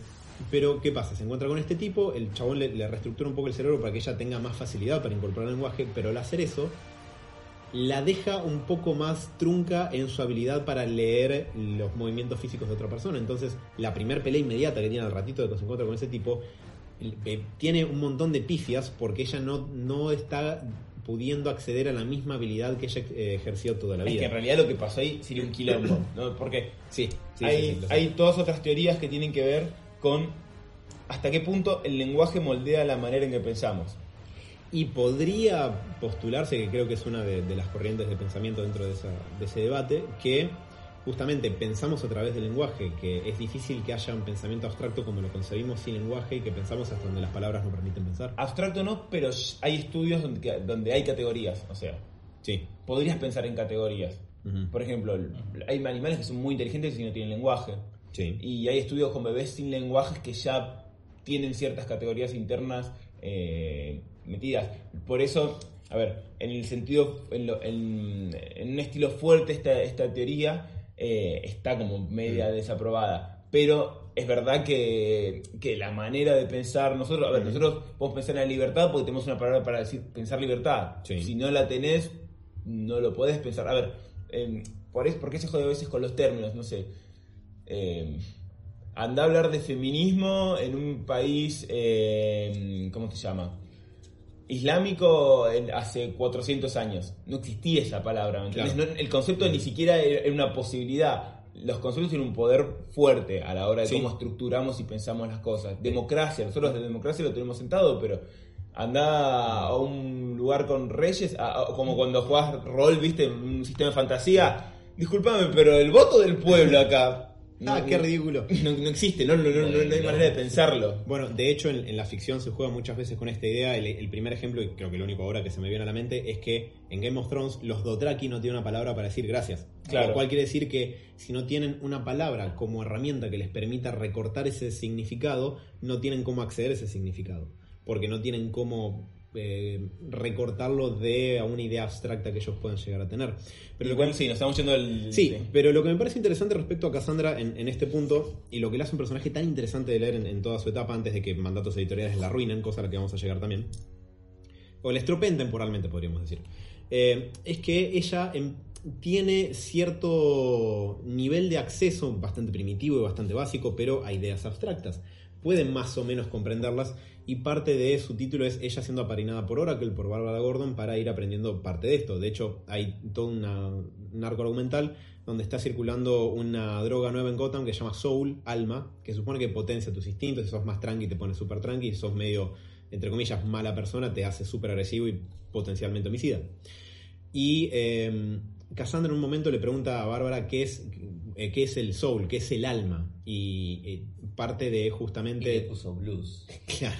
pero, ¿qué pasa? Se encuentra con este tipo, el chabón le, le reestructura un poco el cerebro para que ella tenga más facilidad para incorporar el lenguaje, pero al hacer eso, la deja un poco más trunca en su habilidad para leer los movimientos físicos de otra persona. Entonces, la primer pelea inmediata que tiene al ratito de que se encuentra con ese tipo, eh, tiene un montón de pifias porque ella no, no está pudiendo acceder a la misma habilidad que ella eh, ejerció toda la Es vida. que en realidad lo que pasó ahí sería un quilombo, ¿no? Porque Sí, sí, hay, sí, sí, hay todas otras teorías que tienen que ver con hasta qué punto el lenguaje moldea la manera en que pensamos. Y podría postularse, que creo que es una de, de las corrientes de pensamiento dentro de, esa- de ese debate, que justamente pensamos a través del lenguaje, que es difícil que haya un pensamiento abstracto como lo concebimos sin lenguaje y que pensamos hasta donde las palabras nos permiten pensar. Abstracto no, pero hay estudios donde, hay categorías, o sea, Sí. podrías pensar en categorías. Por ejemplo, hay animales que son muy inteligentes y no tienen lenguaje. Sí. Y hay estudios con bebés sin lenguajes que ya tienen ciertas categorías internas eh, metidas. Por eso, a ver, en el sentido, en, lo- en- en un estilo fuerte esta, esta teoría eh, está como media desaprobada. Pero es verdad que, que la manera de pensar, nosotros, a ver, nosotros podemos pensar en la libertad porque tenemos una palabra para decir pensar libertad. Sí. Si no la tenés, no lo podés pensar. A ver, em, por, eso, ¿por qué se jode a veces con los términos? No sé. Eh, anda a hablar de feminismo en un país, eh, ¿cómo se llama? Islámico en- hace 400 años. No existía esa palabra, ¿me entendés? Claro. No- el concepto ni siquiera era era una posibilidad. Los conceptos tienen un poder fuerte a la hora de Sí. cómo estructuramos y pensamos las cosas. Democracia, nosotros de democracia lo tenemos sentado, pero anda a un lugar con reyes, a- a- como cuando jugás rol, viste, en un sistema de fantasía. Disculpame, pero el voto del pueblo acá. Ah, qué ridículo. No, no existe, no, no, no, no- no hay manera de pensarlo. Bueno, de hecho en, en la ficción se juega muchas veces con esta idea. El, el primer ejemplo, y creo que lo único ahora que se me viene a la mente, es que en Game of Thrones los Dothraki no tienen una palabra para decir gracias. Claro. Lo cual quiere decir que si no tienen una palabra como herramienta que les permita recortar ese significado, no tienen cómo acceder a ese significado. Porque no tienen cómo eh, recortarlo de a una idea abstracta que ellos puedan llegar a tener. Pero lo que- sí, nos estamos yendo al. Sí, pero lo que me parece interesante respecto a Cassandra en, en este punto, y lo que le hace un personaje tan interesante de leer en, en toda su etapa antes de que mandatos editoriales la arruinen, cosa a la que vamos a llegar también, o la estropeen temporalmente, podríamos decir, eh, es que ella em, tiene cierto nivel de acceso bastante primitivo y bastante básico, pero a ideas abstractas. Pueden más o menos comprenderlas y parte de su título es ella siendo apadrinada por Oracle, por Barbara Gordon, para ir aprendiendo parte de esto. De hecho, hay todo una- un arco argumental donde está circulando una droga nueva en Gotham que se llama Soul, alma, que supone que potencia tus instintos, si sos más tranqui te pone súper tranqui, si sos medio, entre comillas, mala persona, te hace súper agresivo y potencialmente homicida. Y eh, Cassandra en un momento le pregunta a Bárbara qué es, eh, qué es el soul, qué es el alma. Y eh, parte de Y le justamente. puso blues. Claro.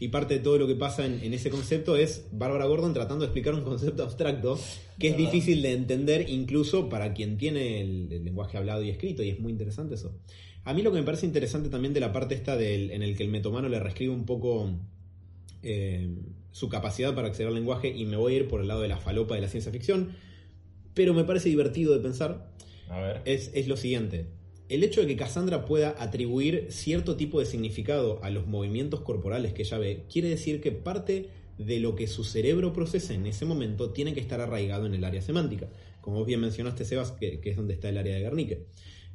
Y parte de todo lo que pasa en, en ese concepto es Bárbara Gordon tratando de explicar un concepto abstracto que es Verdad. difícil de entender incluso para quien tiene el, el lenguaje hablado y escrito, y es muy interesante eso. A mí lo que me parece interesante también de la parte esta del, en el que el metomano le reescribe un poco eh, su capacidad para acceder al lenguaje, y me voy a ir por el lado de la falopa de la ciencia ficción, pero me parece divertido de pensar, A ver. es, es lo siguiente. El hecho de que Cassandra pueda atribuir cierto tipo de significado a los movimientos corporales que ella ve, quiere decir que parte de lo que su cerebro procesa en ese momento tiene que estar arraigado en el área semántica. Como vos bien mencionaste, Sebas, que, que es donde está el área de Guernique.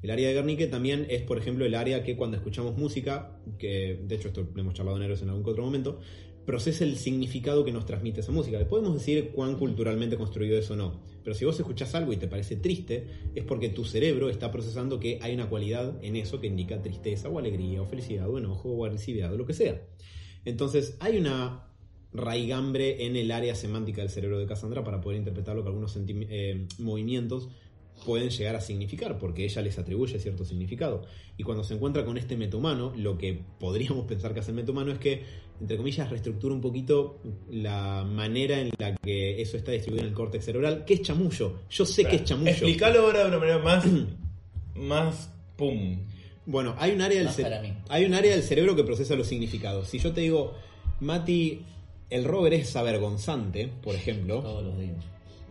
El área de Guernique también es, por ejemplo, el área que cuando escuchamos música, que de hecho esto lo hemos charlado en Héroes en algún que otro momento, procesa el significado que nos transmite esa música. Podemos decir cuán culturalmente construido es o no, pero si vos escuchás algo y te parece triste, es porque tu cerebro está procesando que hay una cualidad en eso que indica tristeza o alegría o felicidad o enojo o agresividad o lo que sea. Entonces hay una raigambre en el área semántica del cerebro de Cassandra para poder interpretar lo que algunos eh, movimientos pueden llegar a significar, porque ella les atribuye cierto significado. Y cuando se encuentra con este metahumano, lo que podríamos pensar que hace el metahumano es que, entre comillas, reestructura un poquito la manera en la que eso está distribuido en el córtex cerebral, que es chamullo. Yo sé que es chamullo. Explícalo ahora de una manera más. más. pum. Bueno, hay un área del Más ce- para mí. hay un área del cerebro que procesa los significados. Si yo te digo, Mati, el Robert es avergonzante, por ejemplo, Todos los días.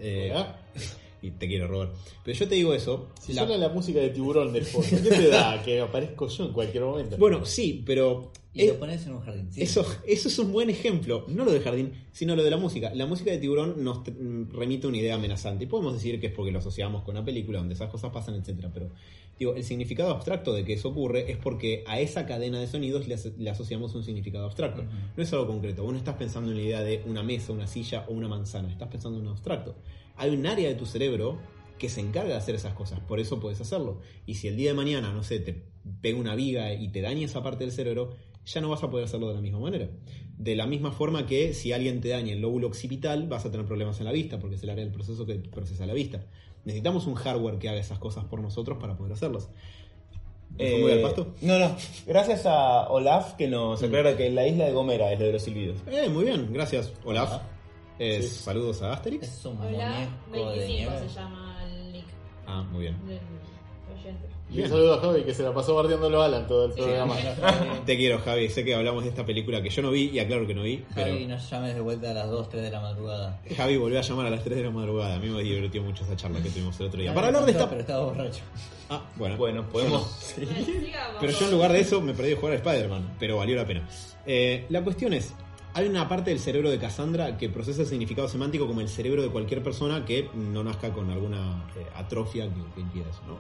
eh. y te quiero, Robert, pero yo te digo eso, Si la- suena la música de tiburón del fondo, ¿qué te da? Que aparezco yo en cualquier momento. bueno, sí, pero Y eh, lo pones en un jardín. sí. Eso, eso es un buen ejemplo, no lo del jardín, sino lo de la música. La música de tiburón nos mm, remite a una idea amenazante. Y podemos decir que es porque lo asociamos con una película donde esas cosas pasan, etcétera. Pero digo, el significado abstracto de que eso ocurre es porque a esa cadena de sonidos le, aso- le asociamos un significado abstracto. No es algo concreto. Vos no estás pensando en la idea de una mesa, una silla o una manzana. Estás pensando en un abstracto. Hay un área de tu cerebro que se encarga de hacer esas cosas, por eso puedes hacerlo. Y si el día de mañana, no sé, te pega una viga y te daña esa parte del cerebro, ya no vas a poder hacerlo de la misma manera. De la misma forma que si alguien te daña el lóbulo occipital, vas a tener problemas en la vista, porque es el área del proceso que procesa la vista. Necesitamos un hardware que haga esas cosas por nosotros para poder hacerlas. ¿Me fue muy al pasto? No, no. Gracias a Olaf que nos aclara que la isla de Gomera es de los silbidos. Eh, muy bien, gracias, Olaf. Es- Sí. Saludos a Asterix. Es un Hola, muñeco de 25 nieve. se llama el nick Ah, muy bien. del oyente. Y un saludo a Javi que se la pasó bardeándolo a Alan todo el Sí. programa. Bueno, Te quiero, Javi. Sé que hablamos de esta película que yo no vi y aclaro que no vi, pero Javi, nos llames de vuelta a las 2, 3 de la madrugada. Javi volvió a llamar a las 3 de la madrugada. A mí me divirtió mucho esa charla que tuvimos el otro día. Javi Para hablar de esta. Pero estaba borracho. Ah, bueno. Bueno, podemos. Sigamos. Pero yo en lugar de eso me perdí de jugar a Spider-Man, pero valió la pena. Eh, la cuestión es, hay una parte del cerebro de Cassandra que procesa el significado semántico como el cerebro de cualquier persona que no nazca con alguna eh, atrofia que, impida eso, ¿no?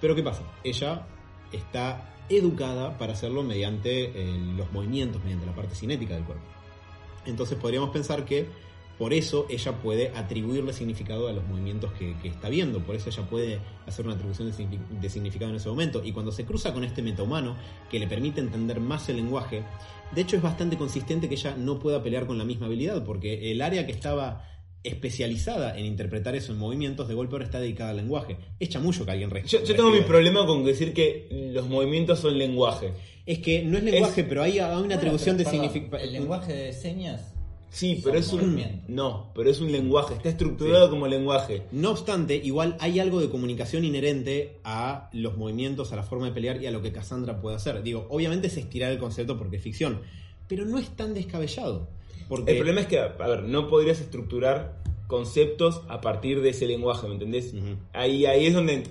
Pero ¿qué pasa? Ella está educada para hacerlo mediante eh, los movimientos, mediante la parte cinética del cuerpo. Entonces podríamos pensar que por eso ella puede atribuirle significado a los movimientos que, que está viendo, por eso ella puede hacer una atribución de, de significado en ese momento. Y cuando se cruza con este metahumano, que le permite entender más el lenguaje, de hecho es bastante consistente que ella no pueda pelear con la misma habilidad, porque el área que estaba especializada en interpretar eso en movimientos, de golpe ahora está dedicada al lenguaje. Es chamullo que alguien re- Yo, yo tengo mi problema con decir que los movimientos son lenguaje. Es que no es lenguaje, Es- pero hay, hay una Bueno, atribución pero, de significado. El lenguaje de señas. Sí, pero es un. No, pero es un lenguaje. Está estructurado Sí. como lenguaje. No obstante, igual hay algo de comunicación inherente a los movimientos, a la forma de pelear y a lo que Cassandra puede hacer. Digo, obviamente es estirar el concepto porque es ficción, pero no es tan descabellado. Porque El problema es que, a ver, no podrías estructurar conceptos a partir de ese lenguaje, ¿me entendés? Ahí, ahí es donde,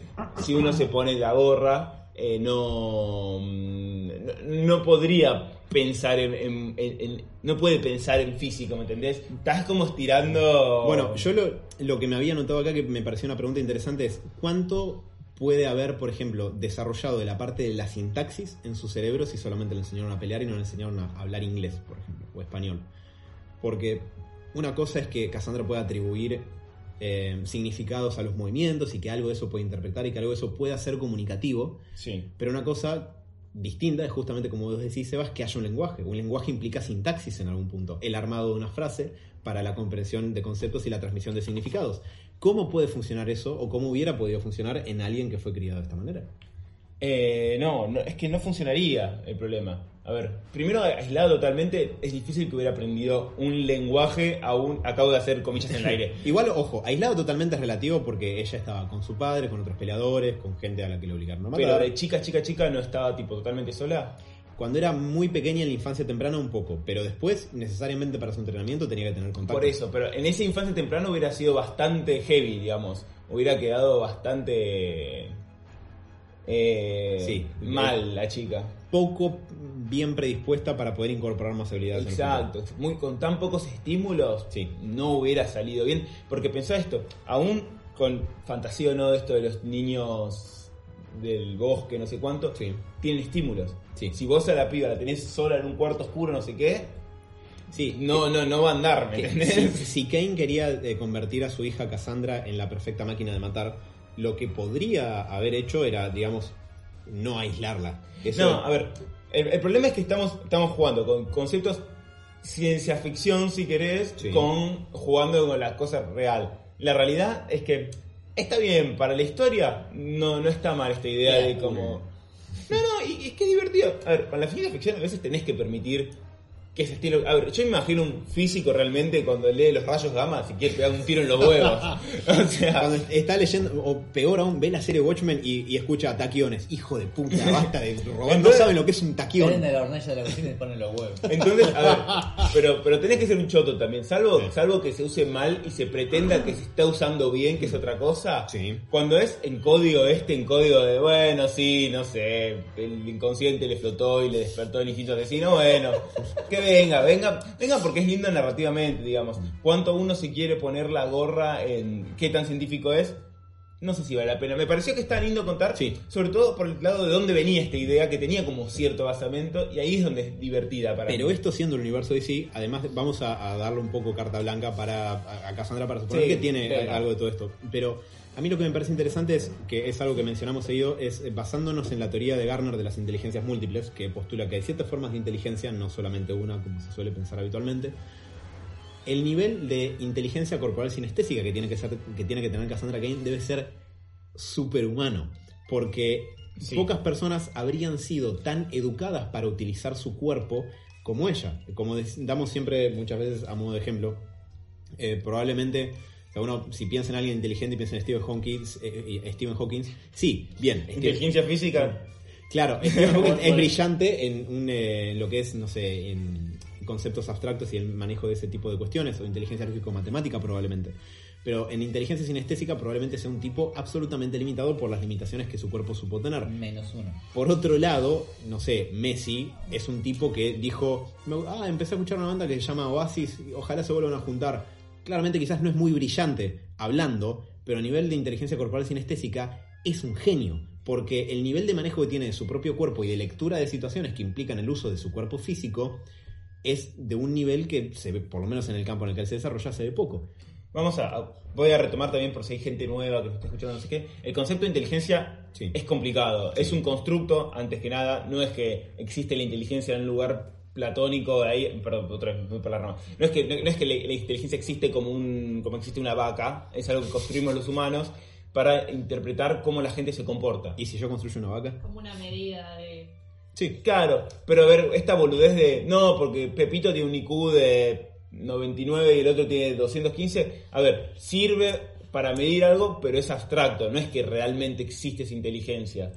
si uno se pone la gorra, eh, no, mm, no, no podría pensar en, en- en- en- No puede pensar en físico, ¿me entendés? Estás como estirando. Bueno, yo lo, lo que me había notado acá que me pareció una pregunta interesante es ¿cuánto puede haber, por ejemplo, desarrollado de la parte de la sintaxis en su cerebro si solamente le enseñaron a pelear y no le enseñaron a hablar inglés, por ejemplo, o español? Porque una cosa es que Cassandra pueda atribuir eh, significados a los movimientos y que algo de eso puede interpretar y que algo de eso pueda ser comunicativo, Sí. pero una cosa distinta es justamente como vos decís, Sebas, que haya un lenguaje. Un lenguaje implica sintaxis en algún punto, el armado de una frase para la comprensión de conceptos y la transmisión de significados. ¿Cómo puede funcionar eso o cómo hubiera podido funcionar en alguien que fue criado de esta manera? Eh, no, no, es que no funcionaría el problema. A ver, primero aislado totalmente, es difícil que hubiera aprendido un lenguaje aún, acabo de hacer comillas en el aire. Igual, ojo, aislado totalmente es relativo porque ella estaba con su padre, con otros peleadores, con gente a la que le obligaron a matar. Pero de chica, chica, chica no estaba tipo totalmente sola. Cuando era muy pequeña en la infancia temprana un poco, pero después necesariamente para su entrenamiento tenía que tener contacto. Por eso, pero en esa infancia temprana hubiera sido bastante heavy, digamos. Hubiera quedado bastante eh, Sí. mal la chica. Poco bien predispuesta para poder incorporar más habilidades. Exacto, muy, con tan pocos estímulos Sí. no hubiera salido bien. Porque pensá esto, aún con fantasía o no de esto de los niños del bosque, no sé cuánto, Sí. tienen estímulos. Sí. Si vos a la piba la tenés sola en un cuarto oscuro, no sé qué, Sí, no, no, no va a andar, ¿me que- entendés? si, si Kane quería eh, convertir a su hija Cassandra en la perfecta máquina de matar, lo que podría haber hecho era, digamos, no aislarla. Eso- No, a ver, el, el problema es que estamos, estamos jugando con conceptos ciencia ficción, si querés, Sí. con jugando con la cosa real. La realidad es que está bien, para la historia no, no está mal esta idea de como... No, no, y es que es divertido. A ver, para la ciencia ficción a veces tenés que permitir que ese estilo... A ver, yo imagino un físico realmente cuando lee los rayos gamma si quiere pegar un tiro en los huevos. o sea... Cuando está leyendo, o peor aún, ve la serie Watchmen y, y escucha taquiones. Hijo de puta, basta de robar. No Entonces- saben lo que es un taquión. Prenden la hornalla de la cocina y ponen los huevos. Entonces, a ver, pero, pero tenés que ser un choto también, salvo, salvo que se use mal y se pretenda que se está usando bien, que es otra cosa. Sí. Cuando es en código este, en código de, bueno, sí, no sé, el inconsciente le flotó y le despertó el instinto asesino, bueno, que venga, venga, venga porque es lindo narrativamente, digamos. ¿Cuánto uno se quiere poner la gorra en qué tan científico es? No sé si vale la pena. Me pareció que está lindo contar, Sí. sobre todo por el lado de dónde venía esta idea, que tenía como cierto basamento, y ahí es donde es divertida para Pero mí. esto siendo el universo DC, además vamos a, a darle un poco carta blanca para a, Cassandra para suponer Sí, que tiene algo de todo esto. Pero a mí lo que me parece interesante es, que es algo que mencionamos seguido, es eh, basándonos en la teoría de Garner de las inteligencias múltiples, que postula que hay siete formas de inteligencia, no solamente una como se suele pensar habitualmente. El nivel de inteligencia corporal sinestésica que tiene que, ser, que, tiene que tener Cassandra Kane debe ser superhumano, porque Sí. pocas personas habrían sido tan educadas para utilizar su cuerpo como ella. Como damos siempre muchas veces a modo de ejemplo, eh, probablemente o sea, uno si piensa en alguien inteligente y piensa en Stephen Hawking, eh, eh, Stephen Hawking, sí, bien. Stephen- Inteligencia física. Claro, Stephen Hawking es brillante en, un, eh, en lo que es, no sé, en conceptos abstractos y el manejo de ese tipo de cuestiones, o inteligencia lógico-matemática probablemente. Pero en inteligencia sinestésica probablemente sea un tipo absolutamente limitado por las limitaciones que su cuerpo supo tener. Menos uno. Por otro lado, no sé, Messi es un tipo que dijo, "Me- ah, empecé a escuchar una banda que se llama Oasis, ojalá se vuelvan a juntar. Claramente quizás no es muy brillante hablando, pero a nivel de inteligencia corporal sinestésica es un genio, porque el nivel de manejo que tiene de su propio cuerpo y de lectura de situaciones que implican el uso de su cuerpo físico es de un nivel que se ve, por lo menos en el campo en el que él se desarrolla, se ve poco. Vamos a, voy a retomar también por si hay gente nueva que nos está escuchando, no sé qué. El concepto de inteligencia Sí. es complicado. Es un constructo, antes que nada. No es que existe la inteligencia en un lugar platónico ahí, perdón, otra la rama. No es que, no, no es que la, la inteligencia existe como un, como existe una vaca, es algo que construimos los humanos para interpretar cómo la gente se comporta. ¿Y si yo construyo una vaca? Como una medida de. Sí. Claro, pero a ver, esta boludez de. No, porque Pepito tiene un IQ de 99 y el otro tiene 215. A ver, sirve para medir algo, pero es abstracto. No es que realmente existe esa inteligencia.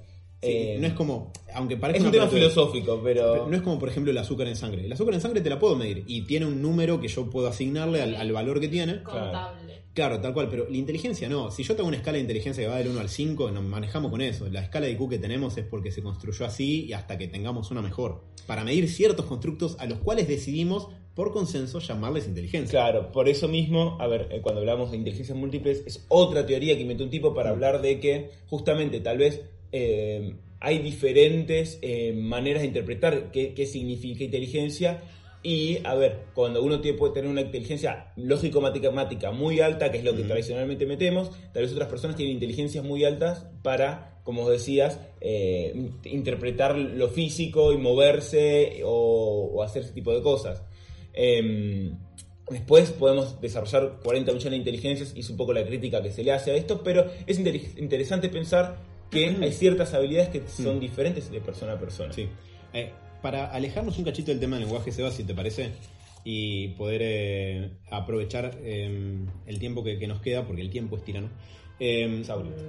Sí, Eh, no es como, aunque es parece un tema filosófico, pero. No es como, por ejemplo, el azúcar en sangre. El azúcar en sangre te la puedo medir y tiene un número que yo puedo asignarle al, al valor que tiene. contable. Claro, tal cual, pero la inteligencia no. Si yo tengo una escala de inteligencia que va del 1 al 5, nos manejamos con eso. La escala de IQ que tenemos es porque se construyó así y hasta que tengamos una mejor. Para medir ciertos constructos a los cuales decidimos, por consenso, llamarles inteligencia. Claro, por eso mismo, a ver, eh, cuando hablamos de inteligencias múltiples, es otra teoría que inventó un tipo para hablar de que justamente tal vez eh, hay diferentes eh, maneras de interpretar qué, qué significa inteligencia. Y, a ver, cuando uno tiene, puede tener una inteligencia lógico-matemática muy alta, que es lo que Ujú. tradicionalmente metemos, tal vez otras personas tienen inteligencias muy altas para como decías, eh, int- interpretar lo físico y moverse o, o hacer ese tipo de cosas. Em, después podemos desarrollar 40 millones de inteligencias y es un poco la crítica que se le hace a esto, pero es inter- interesante pensar que hay ciertas habilidades que son diferentes de persona a persona. Sí. Eh, para alejarnos un cachito del tema del lenguaje, Seba, si te parece, y poder eh, aprovechar eh, el tiempo que, que nos queda, porque el tiempo es tirano. eh,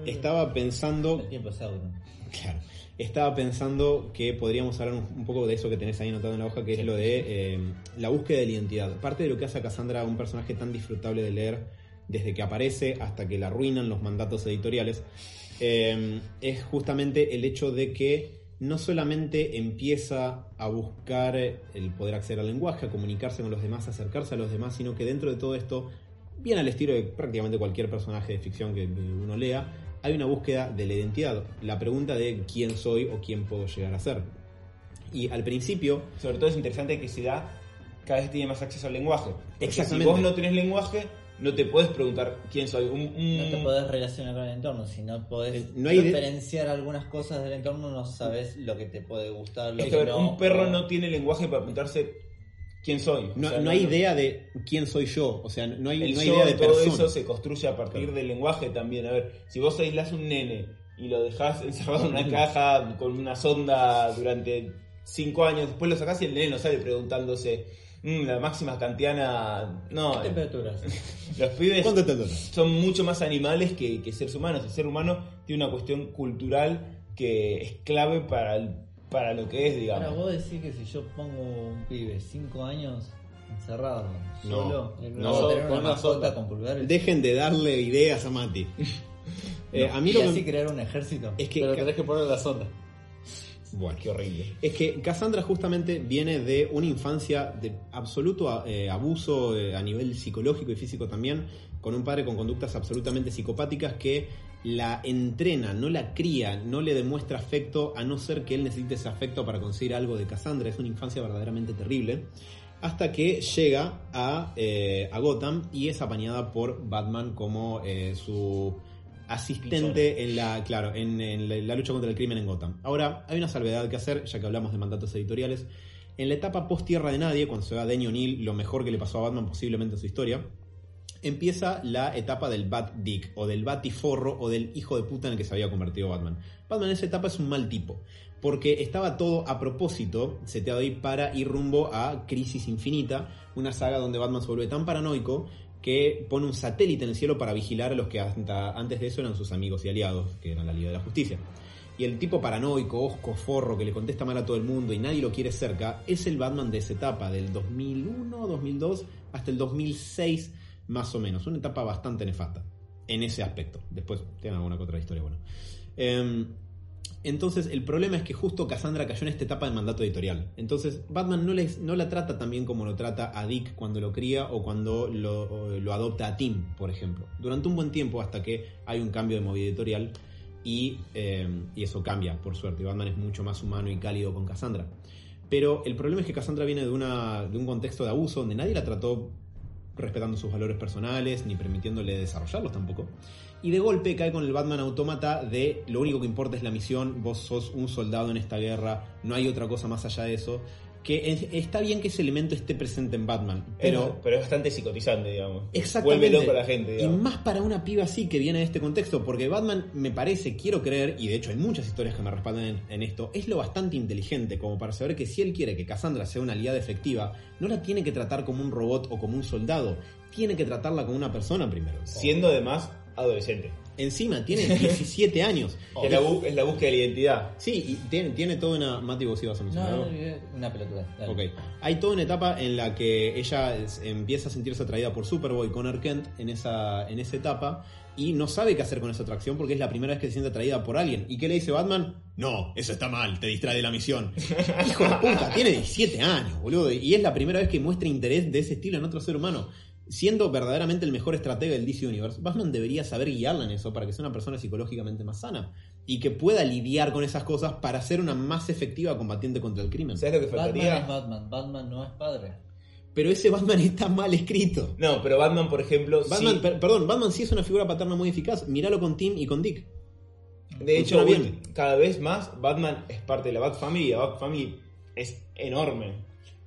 estaba pensando El tiempo es Sauron. Claro. Estaba pensando que podríamos hablar un, un poco de eso que tenés ahí anotado en la hoja, que es lo de eh, la búsqueda de la identidad. Parte de lo que hace a Cassandra un personaje tan disfrutable de leer desde que aparece hasta que la arruinan los mandatos editoriales, eh, es justamente el hecho de que no solamente empieza a buscar el poder acceder al lenguaje, a comunicarse con los demás, a acercarse a los demás, sino que dentro de todo esto, bien al estilo de prácticamente cualquier personaje de ficción que, uno lea, hay una búsqueda de la identidad, la pregunta de quién soy o quién puedo llegar a ser. Y al principio, Sobre todo es interesante que se da cada vez tiene más acceso al lenguaje. Exactamente. Si vos no tenés lenguaje, no te puedes preguntar quién soy. Un- un- No te podés relacionar con el entorno, si no podés Eh, no hay de- diferenciar algunas cosas del entorno, no sabes lo que te puede gustar, lo Es que que, a ver, no. un perro o- no tiene lenguaje para preguntarse quién soy. no, O sea, no hay idea de quién soy yo, o sea, no hay, El no hay yo idea de todo persona. eso se construye a partir del lenguaje también. A ver, si vos aislás un nene y lo dejás encerrado en una caja con una sonda durante cinco años, después lo sacás y el nene no sale preguntándose "Mm, la máxima kantiana. No, ¿Qué temperaturas? los pibes son mucho más animales que, que seres humanos. El ser humano tiene una cuestión cultural que es clave para, el- para lo que es, digamos. Ahora vos decís que si yo pongo un pibe 5 años encerrado, No, solo, no, ¿va a tener con una mascota con pulgares. Dejen de darle ideas a Mati. Eh, a mí y lo que- así crear un ejército. es que Pero tenés que poner la sonda. Bueno, Qué horrible. Es que Cassandra justamente viene de una infancia de absoluto eh, abuso eh, a nivel psicológico y físico también, con un padre con conductas absolutamente psicopáticas que la entrena, no la cría, no le demuestra afecto, a no ser que él necesite ese afecto para conseguir algo de Cassandra. Es una infancia verdaderamente terrible. Hasta que llega a, eh, a Gotham y es apañada por Batman como su asistente en la, claro, en, en la, la lucha contra el crimen en Gotham. Ahora, hay una salvedad que hacer, ya que hablamos de mandatos editoriales. En la etapa post Tierra de Nadie, cuando se va Denny O'Neill, lo mejor que le pasó a Batman posiblemente en su historia, empieza la etapa del Bat Dick, o del Batiforro, o del hijo de puta en el que se había convertido Batman. Batman en esa etapa es un mal tipo, porque estaba todo a propósito, seteado ahí para ir rumbo a Crisis Infinita, una saga donde Batman se vuelve tan paranoico que pone un satélite en el cielo para vigilar a los que hasta antes de eso eran sus amigos y aliados, que eran la Liga de la Justicia. Y el tipo paranoico, osco, forro, que le contesta mal a todo el mundo y nadie lo quiere cerca, es el Batman de esa etapa, del 2001, 2002 hasta el 2006 más o menos. Una etapa bastante nefasta en ese aspecto. Después tiene alguna otra historia, bueno. Em, entonces, el problema es que justo Cassandra cayó en esta etapa del mandato editorial. Entonces, Batman no, no la trata tan bien como lo trata a Dick cuando lo cría o cuando lo adopta a Tim, por ejemplo. Durante un buen tiempo, hasta que hay un cambio de movida editorial y, eh, y eso cambia, por suerte. Batman es mucho más humano y cálido con Cassandra. Pero el problema es que Cassandra viene de, una, de un contexto de abuso donde nadie la trató respetando sus valores personales ni permitiéndole desarrollarlos tampoco. Y de golpe cae con el Batman autómata de lo único que importa es la misión, vos sos un soldado en esta guerra, no hay otra cosa más allá de eso. Que es- está bien que ese elemento esté presente en Batman, pero Pero, pero es bastante psicotizante, digamos. Exactamente. Vuelve loco a la gente, y digamos. más para una piba así que viene de este contexto, porque Batman me parece, quiero creer, y de hecho hay muchas historias que me respaldan en, en esto, es lo bastante inteligente como para saber que si él quiere que Cassandra sea una aliada efectiva, no la tiene que tratar como un robot o como un soldado, tiene que tratarla como una persona primero. Siendo además adolescente. Encima, tiene 17 años. Es, la bu- es la búsqueda de la identidad. Sí, y tiene, tiene toda una... Mati, vos ibas a mencionar No, algo. no, una pelotuda. dale. Ok. Hay toda una etapa en la que ella es- empieza a sentirse atraída por Superboy Connor Kent en esa, en esa etapa y no sabe qué hacer con esa atracción porque es la primera vez que se siente atraída por alguien. ¿Y qué le dice Batman? No, eso está mal, te distrae de la misión. Hijo de puta, tiene 17 años, boludo. Y es la primera vez que muestra interés de ese estilo en otro ser humano. Siendo verdaderamente el mejor estratega del DC Universe, Batman debería saber guiarla en eso para que sea una persona psicológicamente más sana y que pueda lidiar con esas cosas para ser una más efectiva combatiente contra el crimen. ¿Sabes lo que Batman es Batman, Batman no es padre. Pero ese Batman está mal escrito. No, pero Batman, por ejemplo, Batman, sí. per- perdón, Batman sí es una figura paterna muy eficaz. Míralo con Tim y con Dick. De hecho, bien. cada vez más Batman es parte de la Bat Family y la Bat Family es enorme.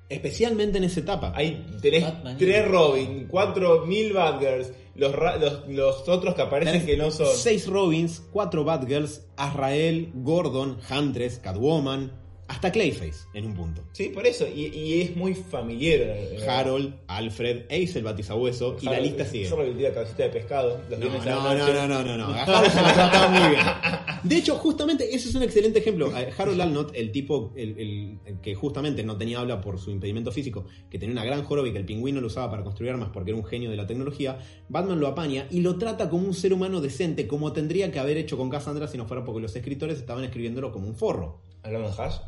Especialmente en esa etapa. Ahí tenés Batman. tres Robin, cuatro mil Batgirls, los, los, los otros que aparecen que no son. Seis Robins, cuatro Batgirls, Azrael, Gordon, Huntress, Catwoman, hasta Clayface en un punto. Sí, por eso. Y, y es muy familiar. Harold, Alfred, Ace el batisabueso y la Harold- lista sigue. Harold le tira cabecita de pescado. Los No, la no, no, no, no, no, no. Harold lo trataba muy bien. De hecho, justamente, ese es un excelente ejemplo. Harold Alnott, el tipo el, que justamente no tenía habla por su impedimento físico, que tenía una gran joroba y que el pingüino lo usaba para construir armas porque era un genio de la tecnología, Batman lo apaña y lo trata como un ser humano decente, como tendría que haber hecho con Cassandra si no fuera porque los escritores estaban escribiéndolo como un forro. ¿Hablamos Hash?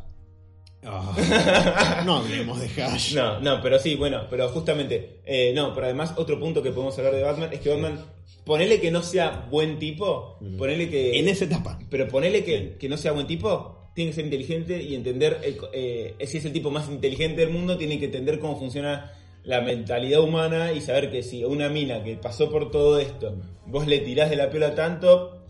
Ah, no hablemos de Hash. No, no, pero sí, bueno, pero justamente, eh, no, pero además otro punto que podemos hablar de Batman es que Batman, ponele que no sea buen tipo, ponele que... En esa etapa. Pero ponele que, que no sea buen tipo, tiene que ser inteligente y entender, el eh, si es el tipo más inteligente del mundo, tiene que entender cómo funciona la mentalidad humana y saber que si una mina que pasó por todo esto, vos le tirás de la piola tanto,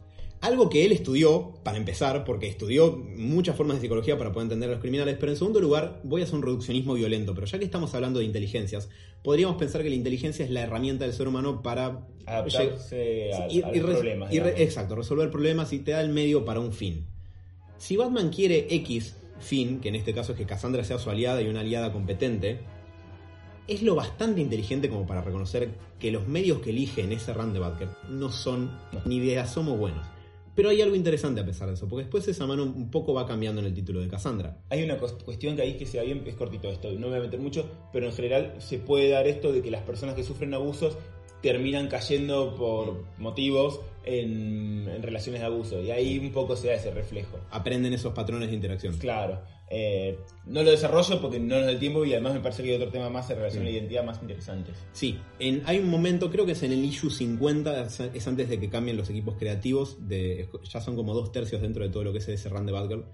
Algo que él estudió, para empezar, porque estudió muchas formas de psicología para poder entender a los criminales, pero en segundo lugar, voy a hacer un reduccionismo violento, pero ya que estamos hablando de inteligencias, podríamos pensar que la inteligencia es la herramienta del ser humano para adaptarse y- a y re- exacto, resolver problemas y te da el medio para un fin. Si Batman quiere X fin, que en este caso es que Cassandra sea su aliada y una aliada competente, es lo bastante inteligente como para reconocer que los medios que elige en ese Batgirl no son ni de asomo buenos. Pero hay algo interesante a pesar de eso, porque después esa mano un poco va cambiando en el título de Cassandra. Hay una cuestión que ahí que sea bien, es cortito esto, no me voy a meter mucho, pero en general se puede dar esto de que las personas que sufren abusos terminan cayendo por motivos en, en relaciones de abuso. Y ahí un poco se da ese reflejo. Aprenden esos patrones de interacción. Claro. Eh, no lo desarrollo porque no nos da el tiempo y además me parece que hay otro tema más en relación a la identidad más interesantes. Sí, en- hay un momento, creo que es en el issue 50, es- es antes de que cambien los equipos creativos, de, ya son como dos tercios dentro de todo lo que es ese run de Batgirl,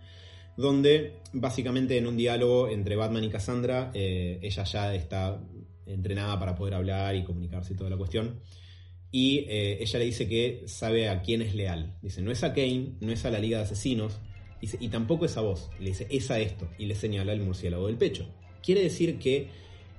donde básicamente en un diálogo entre Batman y Cassandra, eh, ella ya está entrenada para poder hablar y comunicarse y toda la cuestión. Y eh, ella le dice que sabe a quién es leal. Dice, no es a Kane, no es a la Liga de Asesinos, y tampoco es a vos. Y le dice, es a esto. Y le señala el murciélago del pecho. Quiere decir que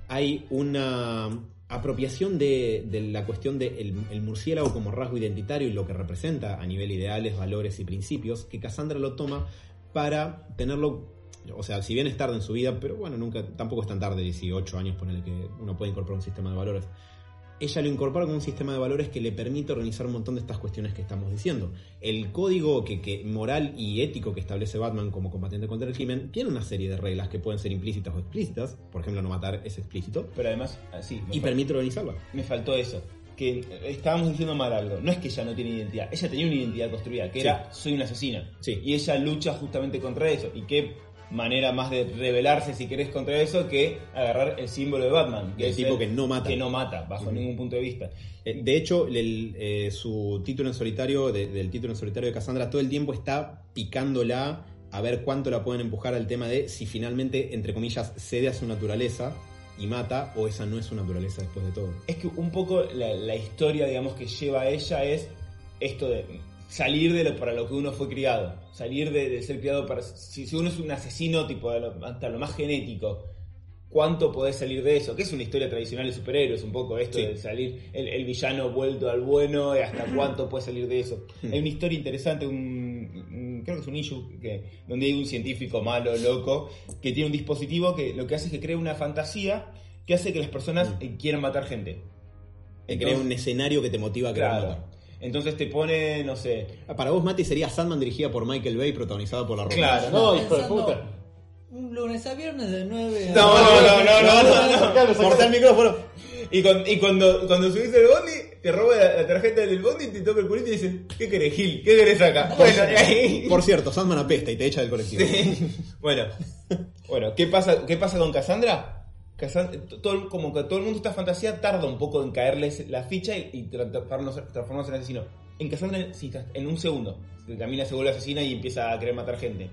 hay una apropiación de, de la cuestión del el murciélago como rasgo identitario y lo que representa a nivel ideales, valores y principios, que Cassandra lo toma para tenerlo, o sea, si bien es tarde en su vida, pero bueno, nunca, tampoco es tan tarde, 18 años, ponerle que uno puede incorporar un sistema de valores. Ella lo incorpora con un sistema de valores que le permite organizar un montón de estas cuestiones que estamos diciendo. El código que, que moral y ético que establece Batman como combatiente contra el crimen tiene una serie de reglas que pueden ser implícitas o explícitas. Por ejemplo, no matar es explícito. Pero además, así, me, Y permite organizarla. me faltó eso. Que estábamos diciendo mal algo. No es que ella no tiene identidad. Ella tenía una identidad construida, que Sí. era soy una asesina. Sí. Y ella lucha justamente contra eso. ¿Y qué manera más de rebelarse, si querés, contra eso que agarrar el símbolo de Batman? El es tipo el- que no mata. Que no mata, bajo ningún punto de vista. Eh, De hecho, el- eh, su título en solitario, de- del título en solitario de Cassandra, todo el tiempo está picándola a ver cuánto la pueden empujar al tema de si finalmente, entre comillas, cede a su naturaleza y mata, o esa no es su naturaleza después de todo. Es que un poco la, la historia, digamos, que lleva a ella es esto de salir de lo para lo que uno fue criado. Salir de, de ser criado para... Si, si uno es un asesino, tipo, de lo- hasta lo más genético, ¿cuánto podés salir de eso? Que es una historia tradicional de superhéroes, un poco esto Sí. de salir el, el villano vuelto al bueno y hasta cuánto puede salir de eso. Hmm. Hay una historia interesante, un, un- creo que es un issue, que, donde hay un científico malo, loco, que tiene un dispositivo que lo que hace es que crea una fantasía que hace que las personas eh, quieran matar gente. Te crea un escenario que te motiva a querer Claro. matar. Entonces te pone, no sé. Ah, Para vos, Mati, sería Sandman dirigida por Michael Bay, protagonizada por la Roca. Claro. No, hijo de puta. Un lunes a viernes de 9 a... No, no, no, no, no, no. Corta el micrófono. Y, con- y cuando, cuando subís el bondi, te roba la, la tarjeta del bondi, te toca el culito y dice, ¿qué querés, Gil? ¿Qué querés acá? Bueno, Por cierto, Sandman apesta y te echa del colectivo. bueno, bueno, ¿qué pasa, qué pasa con Cassandra? Todo, como que todo el mundo esta fantasía tarda un poco en caerles la ficha y, transformarse en asesino. En Cassandra, sí, en un segundo, Camila se vuelve asesina y empieza a querer matar gente.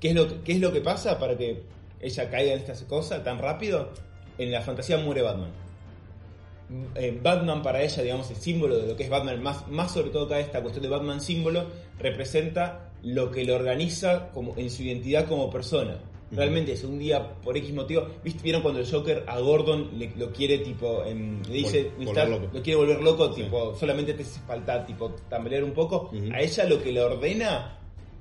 ¿Qué es lo, que- qué es lo que pasa para que ella caiga en estas cosas tan rápido? En la fantasía muere Batman. eh, Batman para ella, digamos, el símbolo de lo que es Batman, más, más sobre todo acá esta cuestión de Batman símbolo, representa lo que lo organiza como, en su identidad como persona. Realmente es un día por X motivo. ¿Viste? ¿Vieron cuando el Joker a Gordon le, lo quiere tipo em, le dice Vol- lo quiere volver loco, Sí. tipo, solamente te hace falta tipo tambalear un poco? Ujú. A ella lo que le ordena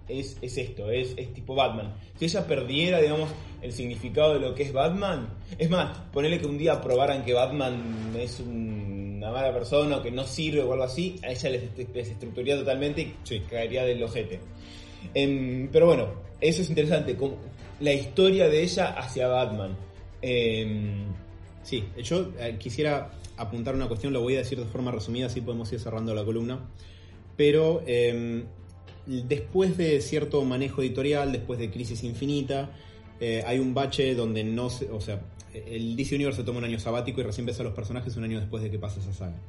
es, es esto, es, es tipo Batman. Si ella perdiera, digamos, el significado de lo que es Batman, es más, ponerle que un día probaran que Batman es un- una mala persona o que no sirve o algo así, a ella les des- desestructuraría totalmente y Sí. caería del ojete. Em, pero bueno, eso es interesante, como la historia de ella hacia Batman. Em, Sí, yo eh, quisiera apuntar una cuestión, lo voy a decir de forma resumida, así podemos ir cerrando la columna. Pero eh, después de cierto manejo editorial, después de Crisis Infinita, eh, hay un bache donde no se. O sea, el DC Universe se toma un año sabático y recién ves a los personajes un año después de que pase esa saga.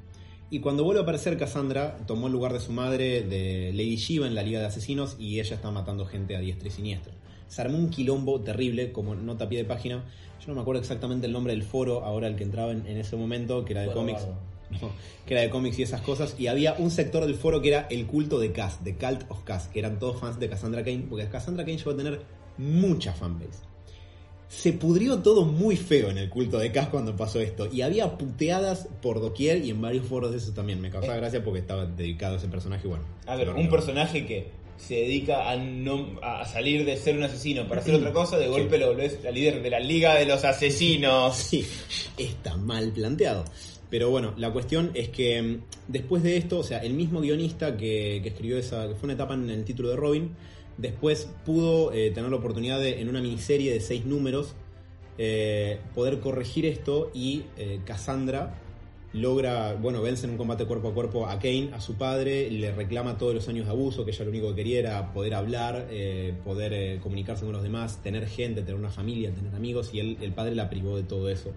Y cuando vuelve a aparecer Cassandra, tomó el lugar de su madre, de Lady Shiva en la Liga de Asesinos, y ella está matando gente a diestra y siniestra. Se armó un quilombo terrible, como nota a pie de página. Yo no me acuerdo exactamente el nombre del foro, ahora el que entraba en, en ese momento, que era de cómics. No, que era de cómics y esas cosas. Y había un sector del foro que era el culto de Cass, de Cult of Cass, que eran todos fans de Cassandra Kane, porque Cassandra Kane llegó a tener mucha fanbase. Se pudrió todo muy feo en el culto de Cass cuando pasó esto. Y había puteadas por doquier y en varios foros de eso también. Me causaba gracia porque estaba dedicado a ese personaje. Bueno, a ver, un personaje que se dedica a, no, a salir de ser un asesino para hacer otra cosa, de golpe lo volvés la líder de la Liga de los Asesinos. Sí, está mal planteado. Pero bueno, la cuestión es que mm, después de esto, o sea, el mismo guionista que, que escribió esa, que fue una etapa en el título de Robin, después pudo eh, tener la oportunidad de, en una miniserie de seis números, eh, poder corregir esto y eh, Cassandra logra, bueno, vence en un combate cuerpo a cuerpo a Kane, a su padre, le reclama todos los años de abuso, que ella lo único que quería era poder hablar, eh, poder eh, comunicarse con los demás, tener gente, tener una familia, tener amigos, y él, el padre la privó de todo eso.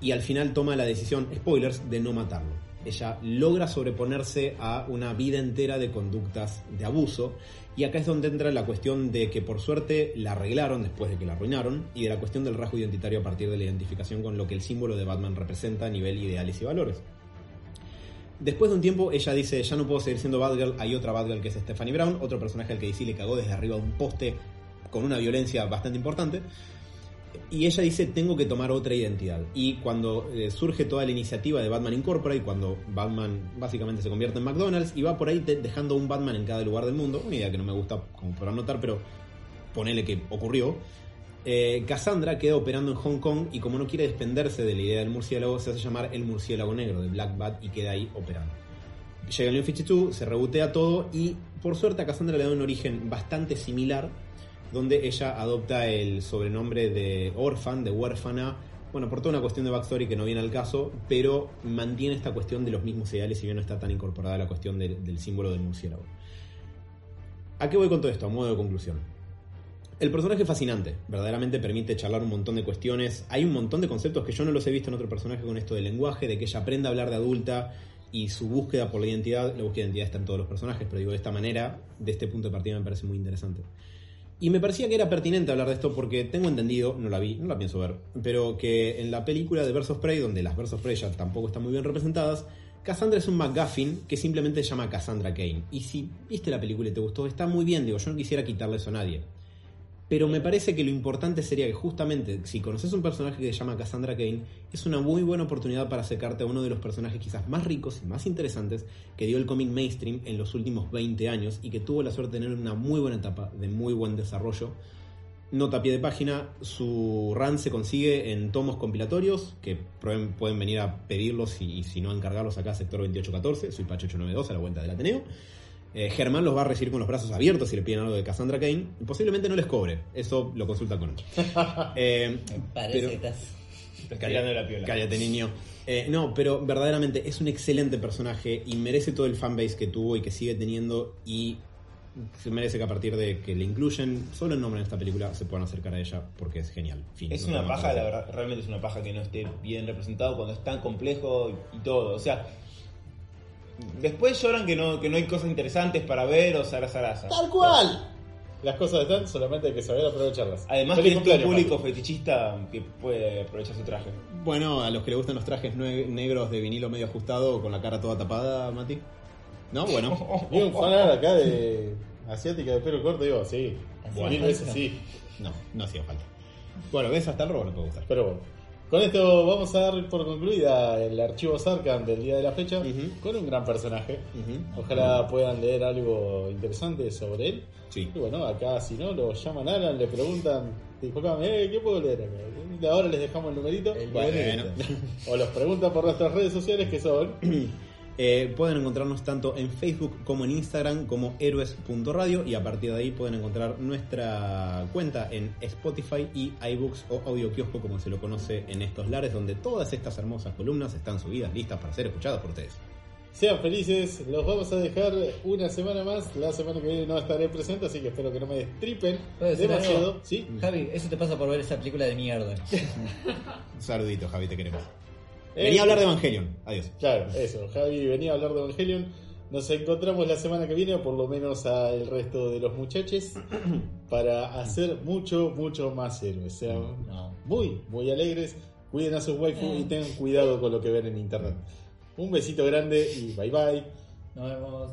Y al final toma la decisión, spoilers, de no matarlo. Ella logra sobreponerse a una vida entera de conductas de abuso. Y acá es donde entra la cuestión de que por suerte la arreglaron después de que la arruinaron. Y de la cuestión del rasgo identitario a partir de la identificación con lo que el símbolo de Batman representa a nivel ideales y valores. Después de un tiempo, ella dice: Ya no puedo seguir siendo Batgirl. Hay otra Batgirl que es Stephanie Brown, otro personaje al que DC le cagó desde arriba de un poste con una violencia bastante importante. Y ella dice, tengo que tomar otra identidad. Y cuando eh, surge toda la iniciativa de Batman Incorporated, cuando Batman básicamente se convierte en McDonald's y va por ahí dejando un Batman en cada lugar del mundo, una idea que no me gusta como podrán notar, pero ponele que ocurrió, eh, Cassandra queda operando en Hong Kong y como no quiere desprenderse de la idea del murciélago, se hace llamar el murciélago negro de Black Bat y queda ahí operando. Llega el New 52, se rebotea todo y por suerte a Cassandra le da un origen bastante similar donde ella adopta el sobrenombre de Orphan, de huérfana, bueno, por toda una cuestión de backstory que no viene al caso, pero mantiene esta cuestión de los mismos ideales si bien no está tan incorporada la cuestión del, del símbolo del murciélago. ¿A qué voy con todo esto? A modo de conclusión. El personaje es fascinante, verdaderamente permite charlar un montón de cuestiones. Hay un montón de conceptos que yo no los he visto en otro personaje con esto del lenguaje, de que ella aprenda a hablar de adulta y su búsqueda por la identidad. La búsqueda de identidad está en todos los personajes, pero digo de esta manera, de este punto de partida me parece muy interesante. Y me parecía que era pertinente hablar de esto porque tengo entendido, no la vi, no la pienso ver, pero que en la película de of Prey, donde las of Prey ya tampoco están muy bien representadas, Cassandra es un McGuffin que simplemente se llama Cassandra Kane. Y si viste la película y te gustó, está muy bien, digo, yo no quisiera quitarle eso a nadie. Pero me parece que lo importante sería que justamente, si conoces un personaje que se llama Cassandra Kane, es una muy buena oportunidad para acercarte a uno de los personajes quizás más ricos y más interesantes que dio el cómic mainstream en los últimos 20 años y que tuvo la suerte de tener una muy buena etapa de muy buen desarrollo. Nota a pie de página, su run se consigue en tomos compilatorios, que pueden venir a pedirlos y, si no encargarlos acá, sector 2814, soy Pacho 892 a la vuelta del Ateneo. Eh, Germán los va a recibir con los brazos abiertos si le piden algo de Cassandra Kane. y Posiblemente no les cobre, eso lo consulta con él. Eh, parece pero- que estás. Te está tirando la piola. Cállate, niño. Eh, no, pero verdaderamente es un excelente personaje y merece todo el fanbase que tuvo y que sigue teniendo. Y se merece que a partir de que le incluyen solo el nombre en esta película se puedan acercar a ella porque es genial. Fin, Es no una paja, la verdad, realmente es una paja que no esté bien representado cuando es tan complejo y todo. O sea, después lloran que no, que no hay cosas interesantes para ver o zaraza Tal cual. las cosas están, solamente hay que saber aprovecharlas. Además Feliz que es un público fetichista que puede aprovechar su traje. Bueno, a los que le gustan los trajes negros de vinilo medio ajustado con la cara toda tapada, Mati. No, bueno. Vi un acá de asiática de pelo corto, digo, sí, veces sí. No, no hacía falta. Bueno, ves, hasta el robo le puede gustar. Pero bueno, con esto vamos a dar por concluida el archivo Sarkhan del día de la fecha con un gran personaje. Ojalá puedan leer algo interesante sobre él. Sí. Y bueno, acá si no, lo llaman a Alan, le preguntan, disculpame, eh, ¿qué puedo leer acá? Ahora les dejamos el numerito. El Bueno. O los preguntan por nuestras redes sociales que son. Eh, pueden encontrarnos tanto en Facebook como en Instagram como héroes.radio y a partir de ahí pueden encontrar nuestra cuenta en Spotify y iBooks o Audio Kiosco como se lo conoce en estos lares donde todas estas hermosas columnas están subidas listas para ser escuchadas por ustedes. Sean felices, los vamos a dejar una semana más. La semana que viene no estaré presente, así que espero que no me destripen ¿Puedo decir demasiado. ¿Sí? Javi, eso te pasa por ver esa película de mierda. Un saludito, Javi, te queremos. Eh, Venía a hablar de Evangelion. Adiós. Claro, eso. Javi venía a hablar de Evangelion. Nos encontramos la semana que viene, o por lo menos al resto de los muchachos, para hacer mucho, mucho más héroes. Sean No. muy, muy alegres. Cuiden a sus waifu y tengan cuidado con lo que ven en internet. Un besito grande y bye bye. Nos vemos.